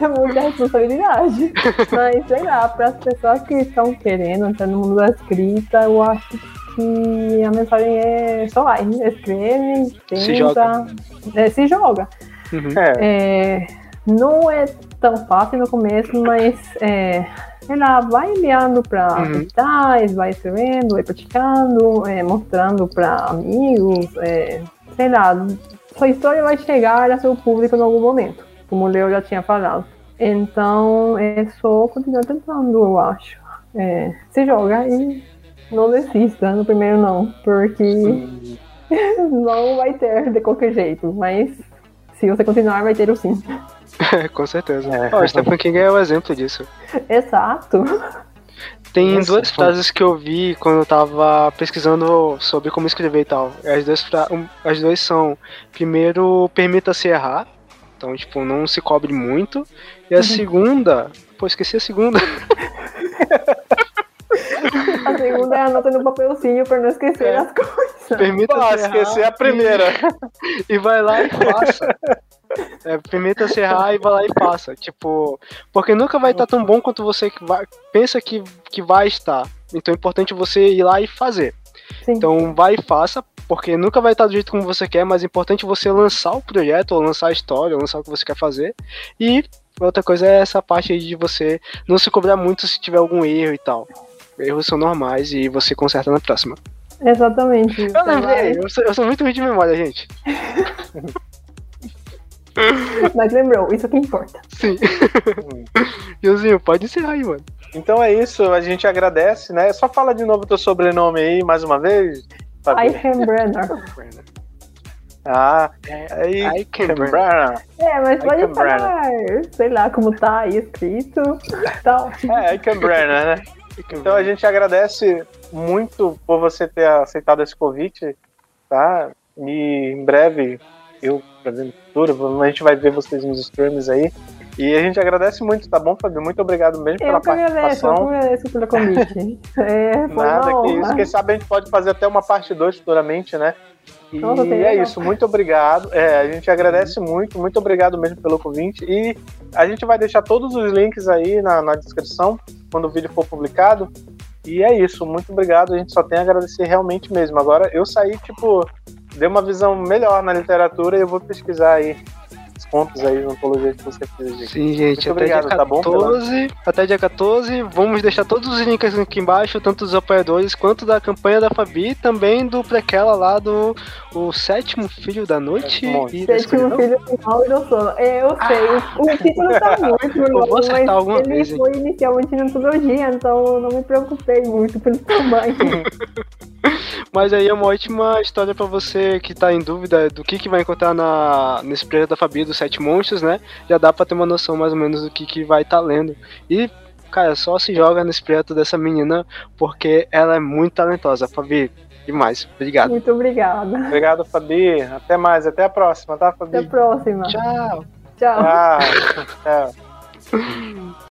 É muita responsabilidade. Mas, sei lá, para as pessoas que estão querendo entrar no mundo da escrita, eu acho que a mensagem é só vai, escreve, tenta, Se joga. é, se joga. Uhum. É, É, não é tão fácil no começo, mas é, sei lá, vai enviando para Uhum. editais, vai escrevendo, vai praticando, é, mostrando para amigos, é, sei lá, sua história vai chegar a seu público em algum momento, como o Leo já tinha falado. Então é só continuar tentando, eu acho. É, se joga e não desista no primeiro não, porque não vai ter de qualquer jeito, mas se você continuar vai ter o sim. Com certeza. É. Ó, Stephen King é o exemplo disso. Exato. Tem Nossa, duas frases que eu vi quando eu tava pesquisando sobre como escrever e tal. As duas, fra- as duas são: primeiro, permita-se errar. Então, tipo, não se cobre muito. E a segunda. Pô, esqueci a segunda. A segunda é anota no papelzinho para não esquecer É. as coisas. Pô, Permita-se esqueci errar. a primeira. E, e vai lá e faça. É, permita-se errar e vai lá e faça. Tipo, porque nunca vai estar tão bom quanto você que vai, pensa que, que vai estar. Então é importante você ir lá e fazer. Sim. Então vai e faça, porque nunca vai estar do jeito como você quer, mas é importante você lançar o projeto, ou lançar a história, ou lançar o que você quer fazer. E outra coisa é essa parte aí de você não se cobrar muito se tiver algum erro e tal. Erros são normais e você conserta na próxima. Exatamente. Eu lembrei, eu sou, eu sou muito ruim de memória, gente. Mas lembrou, isso que importa. Sim. Josinho, pode encerrar aí, mano. Então é isso, a gente agradece, né? Só fala de novo teu sobrenome aí, mais uma vez. Eichenbrenner. Ah, aí, Eichenbrenner. Brenner. É, mas pode falar, sei lá, como tá aí escrito. Ótimo. É, Brenner, né? Então a gente agradece muito por você ter aceitado esse convite, tá? E em breve, eu, pra Ventura, a gente vai ver vocês nos streams aí. E a gente agradece muito, tá bom, Fabio? Muito obrigado mesmo pela Eu que agradeço, eu que participação. agradeço pelo convite. É, foi Nada que isso. Quem sabe a gente pode fazer até uma parte 2 futuramente, né? E Nossa, é legal. isso, muito obrigado. É, a gente agradece muito, muito obrigado mesmo pelo convite. E a gente vai deixar todos os links aí na, na descrição quando o vídeo for publicado. E é isso, muito obrigado. A gente só tem a agradecer realmente mesmo. Agora eu saí, tipo, dei uma visão melhor na literatura e eu vou pesquisar aí os contos aí, as antologias que você fez. Diego. Sim, gente, Muito até obrigado, dia tá bom, 14, até dia 14, vamos deixar todos os links aqui embaixo, tanto dos apoiadores quanto da campanha da Fabi, e também do prequela lá do o sétimo filho da noite Sétimo. e Sétimo filho final do sono. É, eu sei, o, o título tá muito vou longo, acertar mas alguma ele vez, hein? foi inicialmente na antologia, então eu não me preocupei muito pelo tamanho. Mas aí é uma ótima história pra você que tá em dúvida do que, que vai encontrar na, nesse projeto da Fabi dos Sete Monstros, né? Já dá pra ter uma noção mais ou menos do que, que vai estar lendo. E, cara, só se joga nesse projeto dessa menina porque ela é muito talentosa. Fabi, demais. Obrigado. Muito obrigada. Obrigado, Fabi. Até mais, até a próxima, tá, Fabi? Até a próxima. Tchau. Tchau. Tchau. Tchau.